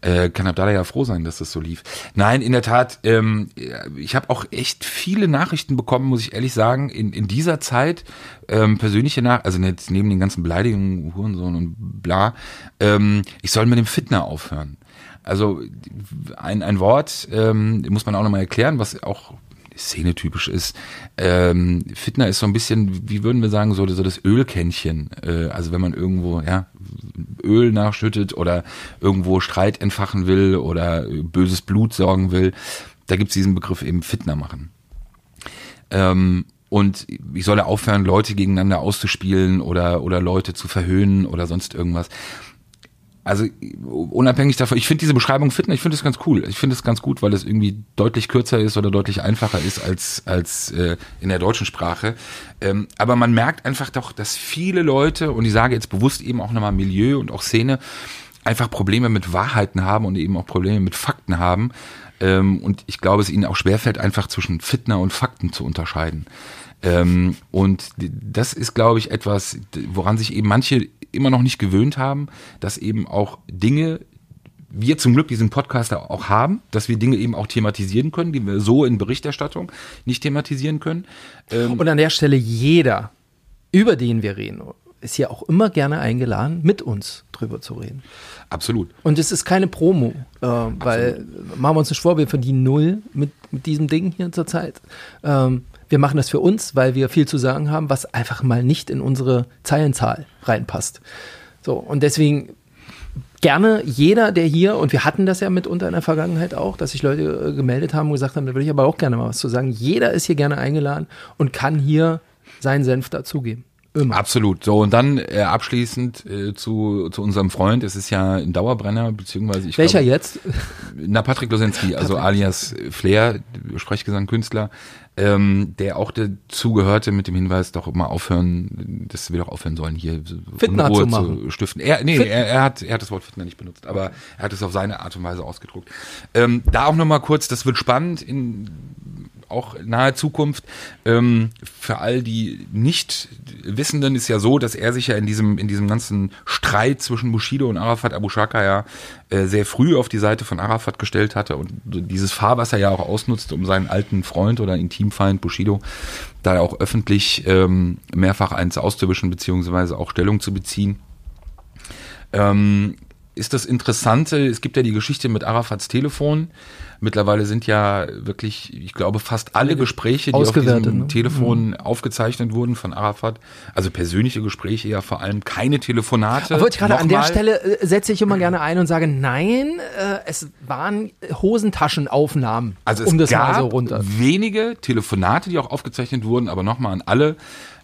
Äh, kann Abdallah ja froh sein, dass das so lief. Nein, in der Tat. Ähm, ich habe auch echt viele Nachrichten bekommen, muss ich ehrlich sagen, in, in dieser Zeit. Ähm, persönliche nach, also jetzt neben den ganzen Beleidigungen, Hurensohn und bla. Ähm, ich soll mit dem Fitner aufhören. Also ein, ein Wort ähm, muss man auch nochmal erklären, was auch szenetypisch ist. Ähm, Fitner ist so ein bisschen, wie würden wir sagen, so, so das Ölkännchen. Äh, also wenn man irgendwo ja Öl nachschüttet oder irgendwo Streit entfachen will oder böses Blut sorgen will, da gibt's diesen Begriff eben Fitner machen. Ähm, und ich solle aufhören, Leute gegeneinander auszuspielen oder, oder Leute zu verhöhnen oder sonst irgendwas. Also unabhängig davon, ich finde diese Beschreibung Fitner, ich finde es ganz cool. Ich finde es ganz gut, weil es irgendwie deutlich kürzer ist oder deutlich einfacher ist als, als äh, in der deutschen Sprache. Ähm, aber man merkt einfach doch, dass viele Leute, und ich sage jetzt bewusst eben auch nochmal Milieu und auch Szene, einfach Probleme mit Wahrheiten haben und eben auch Probleme mit Fakten haben. Ähm, und ich glaube, es ihnen auch schwerfällt, einfach zwischen Fitner und Fakten zu unterscheiden. Ähm, und das ist, glaube ich, etwas, woran sich eben manche immer noch nicht gewöhnt haben, dass eben auch Dinge, wir zum Glück diesen Podcast auch haben, dass wir Dinge eben auch thematisieren können, die wir so in Berichterstattung nicht thematisieren können. Ähm, Und an der Stelle jeder, über den wir reden, ist ja auch immer gerne eingeladen, mit uns drüber zu reden. Absolut. Und es ist keine Promo, äh, weil machen wir uns nicht vor, wir verdienen null mit, mit diesem Ding hier zurzeit. Ähm, wir machen das für uns, weil wir viel zu sagen haben, was einfach mal nicht in unsere Zeilenzahl reinpasst. So, und deswegen gerne jeder, der hier, und wir hatten das ja mitunter in der Vergangenheit auch, dass sich Leute äh, gemeldet haben und gesagt haben, da würde ich aber auch gerne mal was zu sagen. Jeder ist hier gerne eingeladen und kann hier seinen Senf dazugeben. Immer. Absolut. So, und dann äh, abschließend äh, zu, zu unserem Freund. Es ist ja ein Dauerbrenner, beziehungsweise ich Welcher glaube, jetzt? [LAUGHS] Na, Patrick Losensky, also alias Flair, Sprechgesang-Künstler, ähm, der auch dazu gehörte mit dem Hinweis, doch mal aufhören, dass wir doch aufhören sollen, hier Fitner Unruhe zu machen. stiften. Er, nee, Fit- er, er, hat, er hat das Wort Fitner nicht benutzt, aber er hat es auf seine Art und Weise ausgedruckt. Ähm, da auch nochmal kurz, das wird spannend in auch nahe Zukunft. Ähm, für all die Nicht-Wissenden ist ja so, dass er sich ja in diesem, in diesem ganzen Streit zwischen Bushido und Arafat Abu Shaka ja äh, sehr früh auf die Seite von Arafat gestellt hatte und dieses Fahrwasser ja auch ausnutzt, um seinen alten Freund oder Intimfeind Bushido da auch öffentlich ähm, mehrfach eins auszuwischen, beziehungsweise auch Stellung zu beziehen. Ähm, ist das Interessante, es gibt ja die Geschichte mit Arafats Telefon. Mittlerweile sind ja wirklich, ich glaube, fast alle Gespräche, die auf diesem ne? Telefon aufgezeichnet wurden von Arafat, also persönliche Gespräche ja vor allem, keine Telefonate. Aber ich gerade an der Stelle äh, setze ich immer gerne ein und sage, nein, äh, es waren Hosentaschenaufnahmen, Also es um das gab mal so runter. wenige Telefonate, die auch aufgezeichnet wurden, aber nochmal an alle,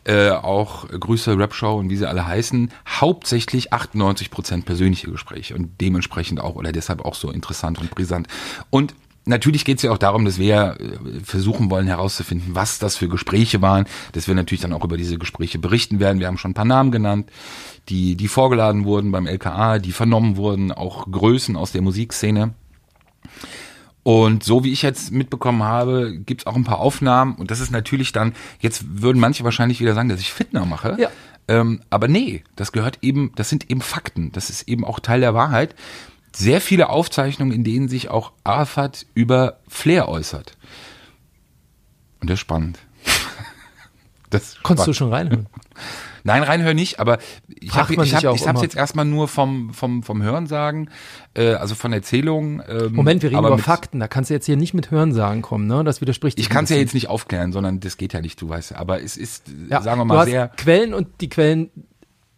äh, auch Grüße Rapshow und wie sie alle heißen, hauptsächlich 98% persönliche Gespräche und dementsprechend auch oder deshalb auch so interessant und brisant. Und Natürlich geht es ja auch darum, dass wir äh, versuchen wollen herauszufinden, was das für Gespräche waren, dass wir natürlich dann auch über diese Gespräche berichten werden. Wir haben schon ein paar Namen genannt, die, die vorgeladen wurden beim LKA, die vernommen wurden, auch Größen aus der Musikszene. Und so wie ich jetzt mitbekommen habe, gibt's auch ein paar Aufnahmen und das ist natürlich dann, jetzt würden manche wahrscheinlich wieder sagen, dass ich Fitner mache. Ja. Ähm, aber nee, das gehört eben, das sind eben Fakten, das ist eben auch Teil der Wahrheit. Sehr viele Aufzeichnungen, in denen sich auch Arafat über Flair äußert. Und das ist spannend. [LAUGHS] Das Konntest du schon reinhören? [LAUGHS] Nein, reinhören nicht, aber ich habe ich hab, ich hab's jetzt erstmal nur vom, vom, vom Hörensagen, äh, also von Erzählungen. Ähm, Moment, wir reden über mit- Fakten, da kannst du jetzt hier nicht mit Hörensagen kommen, ne? Das widerspricht Ich kann es ja jetzt nicht aufklären, sondern das geht ja nicht, du weißt. Aber es ist, Ja, sagen wir mal, sehr. Quellen und die Quellen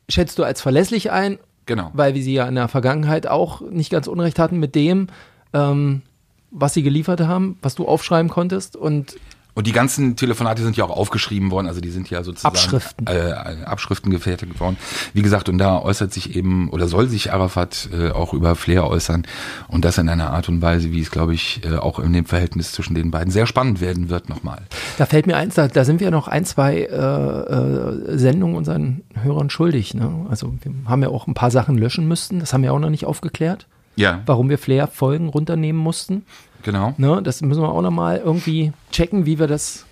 schätzt du als verlässlich ein, Genau. weil wir sie ja in der Vergangenheit auch nicht ganz unrecht hatten mit dem, ähm, was sie geliefert haben, was du aufschreiben konntest und Und die ganzen Telefonate sind ja auch aufgeschrieben worden, also die sind ja sozusagen Abschriften. Äh, Abschriften gefertigt worden. Wie gesagt, und da äußert sich eben oder soll sich Arafat äh, auch über Flair äußern und das in einer Art und Weise, wie es, glaube ich, äh, auch in dem Verhältnis zwischen den beiden sehr spannend werden wird nochmal. Da fällt mir eins, da, da sind wir noch ein, zwei äh, äh, Sendungen unseren Hörern schuldig. Ne? Also wir haben ja auch ein paar Sachen löschen müssten, das haben wir auch noch nicht aufgeklärt, Ja, warum wir Flair-Folgen runternehmen mussten. Genau. Ne? Das müssen wir auch noch mal irgendwie checken, wie wir das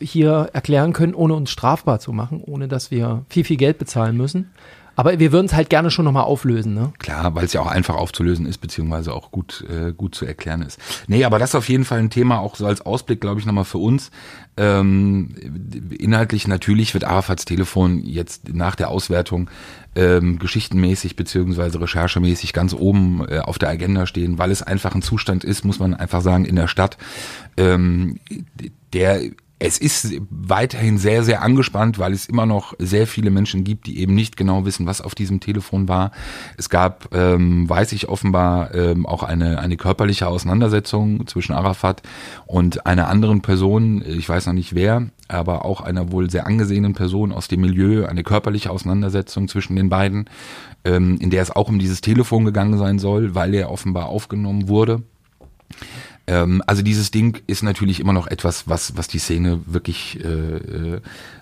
hier erklären können, ohne uns strafbar zu machen, ohne dass wir viel, viel Geld bezahlen müssen. Aber wir würden es halt gerne schon noch mal auflösen. Ne? Klar, weil es ja auch einfach aufzulösen ist, beziehungsweise auch gut, äh, gut zu erklären ist. Nee, aber das ist auf jeden Fall ein Thema, auch so als Ausblick, glaube ich, nochmal für uns. Ähm, inhaltlich natürlich wird Arafats Telefon jetzt nach der Auswertung ähm, geschichtenmäßig beziehungsweise recherchemäßig ganz oben äh, auf der Agenda stehen, weil es einfach ein Zustand ist, muss man einfach sagen, in der Stadt, ähm, der es ist weiterhin sehr, sehr angespannt, weil es immer noch sehr viele Menschen gibt, die eben nicht genau wissen, was auf diesem Telefon war. Es gab, ähm, weiß ich offenbar, ähm, auch eine, eine körperliche Auseinandersetzung zwischen Arafat und einer anderen Person, ich weiß noch nicht wer, aber auch einer wohl sehr angesehenen Person aus dem Milieu, eine körperliche Auseinandersetzung zwischen den beiden, ähm, in der es auch um dieses Telefon gegangen sein soll, weil er offenbar aufgenommen wurde. Ähm, also dieses Ding ist natürlich immer noch etwas, was, was die Szene wirklich äh, äh,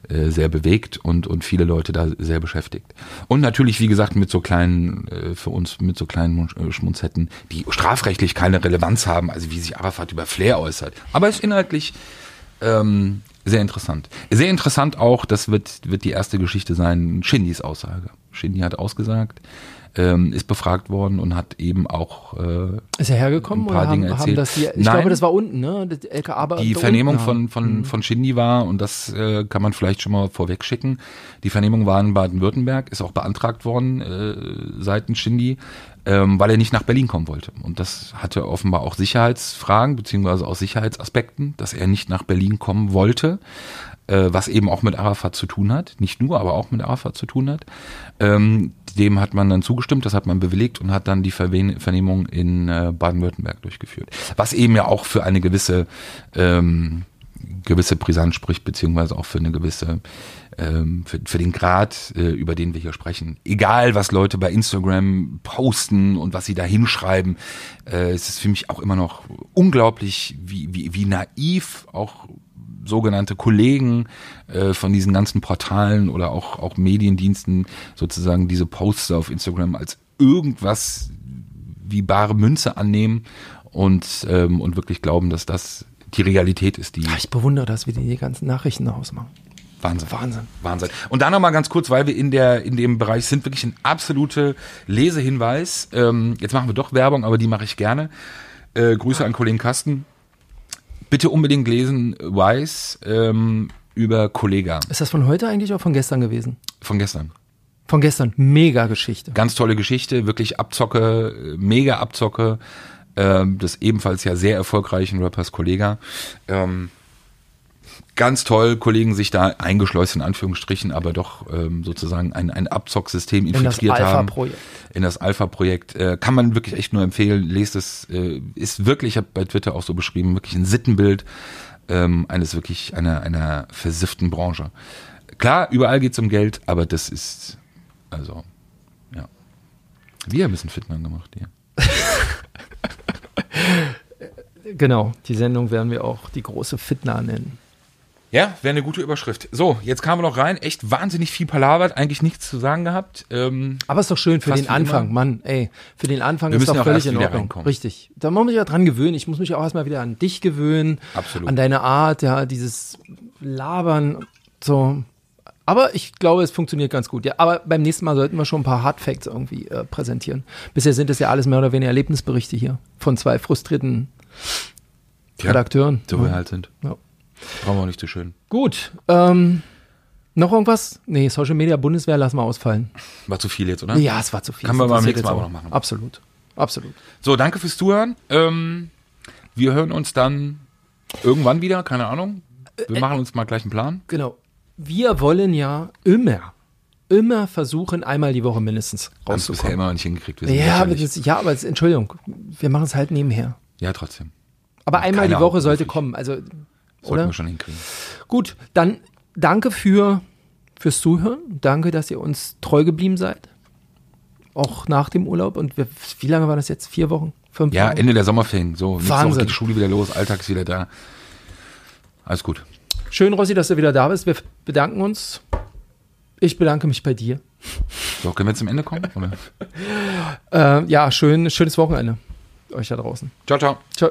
äh, sehr bewegt und, und viele Leute da sehr beschäftigt. Und natürlich, wie gesagt, mit so kleinen, äh, für uns mit so kleinen äh, Schmunzetten, die strafrechtlich keine Relevanz haben, also wie sich Arafat über Flair äußert. Aber es ist inhaltlich ähm, sehr interessant. Sehr interessant auch, das wird, wird die erste Geschichte sein, Shindys Aussage. Shindy hat ausgesagt, ähm, ist befragt worden und hat eben auch äh, Ist er hergekommen ein paar oder haben, Dinge haben erzählt. das die, ich Nein. glaube, das war unten, ne? Das LKA die Vernehmung unten von, haben. von, von Shindy war, und das äh, kann man vielleicht schon mal vorweg schicken, die Vernehmung war in Baden-Württemberg, ist auch beantragt worden äh, seitens Shindy, ähm, weil er nicht nach Berlin kommen wollte. Und das hatte offenbar auch Sicherheitsfragen, beziehungsweise auch Sicherheitsaspekten, dass er nicht nach Berlin kommen wollte, äh, was eben auch mit Arafat zu tun hat. Nicht nur, aber auch mit Arafat zu tun hat. Ähm, dem hat man dann zugestimmt, das hat man bewilligt und hat dann die Vernehmung in äh, Baden-Württemberg durchgeführt. Was eben ja auch für eine gewisse ähm, gewisse Brisanz spricht, beziehungsweise auch für eine gewisse, ähm, für, für den Grad, äh, über den wir hier sprechen. Egal, was Leute bei Instagram posten und was sie da hinschreiben, äh, es ist für mich auch immer noch unglaublich, wie, wie, wie naiv auch sogenannte Kollegen äh, von diesen ganzen Portalen oder auch, auch Mediendiensten sozusagen diese Posts auf Instagram als irgendwas wie bare Münze annehmen und, ähm, und wirklich glauben, dass das die Realität ist, die Ich bewundere das, wie die die ganzen Nachrichten daraus machen. Wahnsinn. Wahnsinn. Wahnsinn. Und dann nochmal ganz kurz, weil wir in der in dem Bereich sind, wirklich ein absolute Lesehinweis. Ähm, jetzt machen wir doch Werbung, aber die mache ich gerne. Äh, Grüße an Kollegen Kasten. Bitte unbedingt lesen Wise ähm, über Kollega Ist das von heute eigentlich oder von gestern gewesen? von gestern. Von gestern. Mega Geschichte. Ganz tolle Geschichte, wirklich Abzocke, mega Abzocke ähm, des ebenfalls ja sehr erfolgreichen Rappers Kollega. Ähm, ganz toll, Kollegen sich da eingeschleust in Anführungsstrichen, aber doch ähm, sozusagen ein, ein Abzocksystem In das infiltriert haben. Alpha-Projekt. In das Alpha-Projekt. Äh, kann man wirklich echt nur empfehlen. Lest es, äh, ist wirklich, ich habe bei Twitter auch so beschrieben, wirklich ein Sittenbild ähm, eines wirklich einer, einer versifften Branche. Klar, überall geht's um Geld, aber das ist, also, ja. Wir haben ein bisschen Fitness gemacht hier. [LAUGHS] Genau. Die Sendung werden wir auch die große Fitna nennen. Ja, wäre eine gute Überschrift. So, jetzt kamen wir noch rein. Echt wahnsinnig viel palabert, eigentlich nichts zu sagen gehabt. Ähm, Aber ist doch schön für den Anfang, immer. Mann. Ey, für den Anfang Wir ist doch völlig in Ordnung. Richtig. Da muss sich ja dran gewöhnen. Ich muss mich auch erstmal wieder an dich gewöhnen. Absolut. An deine Art, ja, dieses Labern, so. Aber ich glaube, es funktioniert ganz gut. Ja, aber beim nächsten Mal sollten wir schon ein paar Hard Facts irgendwie äh, präsentieren. Bisher sind es ja alles mehr oder weniger Erlebnisberichte hier von zwei frustrierten Redakteuren. So wir halt sind. Ja. Brauchen wir auch nicht so schön. Gut. Ähm, noch irgendwas? Nee, Social Media Bundeswehr lassen wir ausfallen. War zu viel jetzt, oder? Ja, es war zu viel. Kann man beim nächsten Mal auch. noch machen. Absolut. Absolut. So, danke fürs Zuhören. Ähm, wir hören uns dann irgendwann wieder, keine Ahnung. Wir Äh, machen uns mal gleich einen Plan. Genau. Wir wollen ja immer, immer versuchen, einmal die Woche mindestens Haben es bisher rauszukommen. immer noch nicht hingekriegt. Ja, das, ja, aber das, Entschuldigung, wir machen es halt nebenher. ja, trotzdem. Aber einmal keine die Woche Ahnung, sollte kommen. Also, Sollten oder? wir schon hinkriegen. Gut, dann danke für, fürs Zuhören. Danke, dass ihr uns treu geblieben seid. Auch nach dem Urlaub. Und wir, wie lange war das jetzt? Vier Wochen? Fünf Ja, Wochen? Ende der Sommerferien. So, nächste Woche Wahnsinn. geht die Schule wieder los, Alltag ist wieder da. Alles gut. Schön, Rossi, dass du wieder da bist. Wir bedanken uns. Ich bedanke mich bei dir. So, können wir zum Ende kommen? [LAUGHS] Äh, ja, schön, schönes Wochenende euch da draußen. Ciao, ciao. Ciao.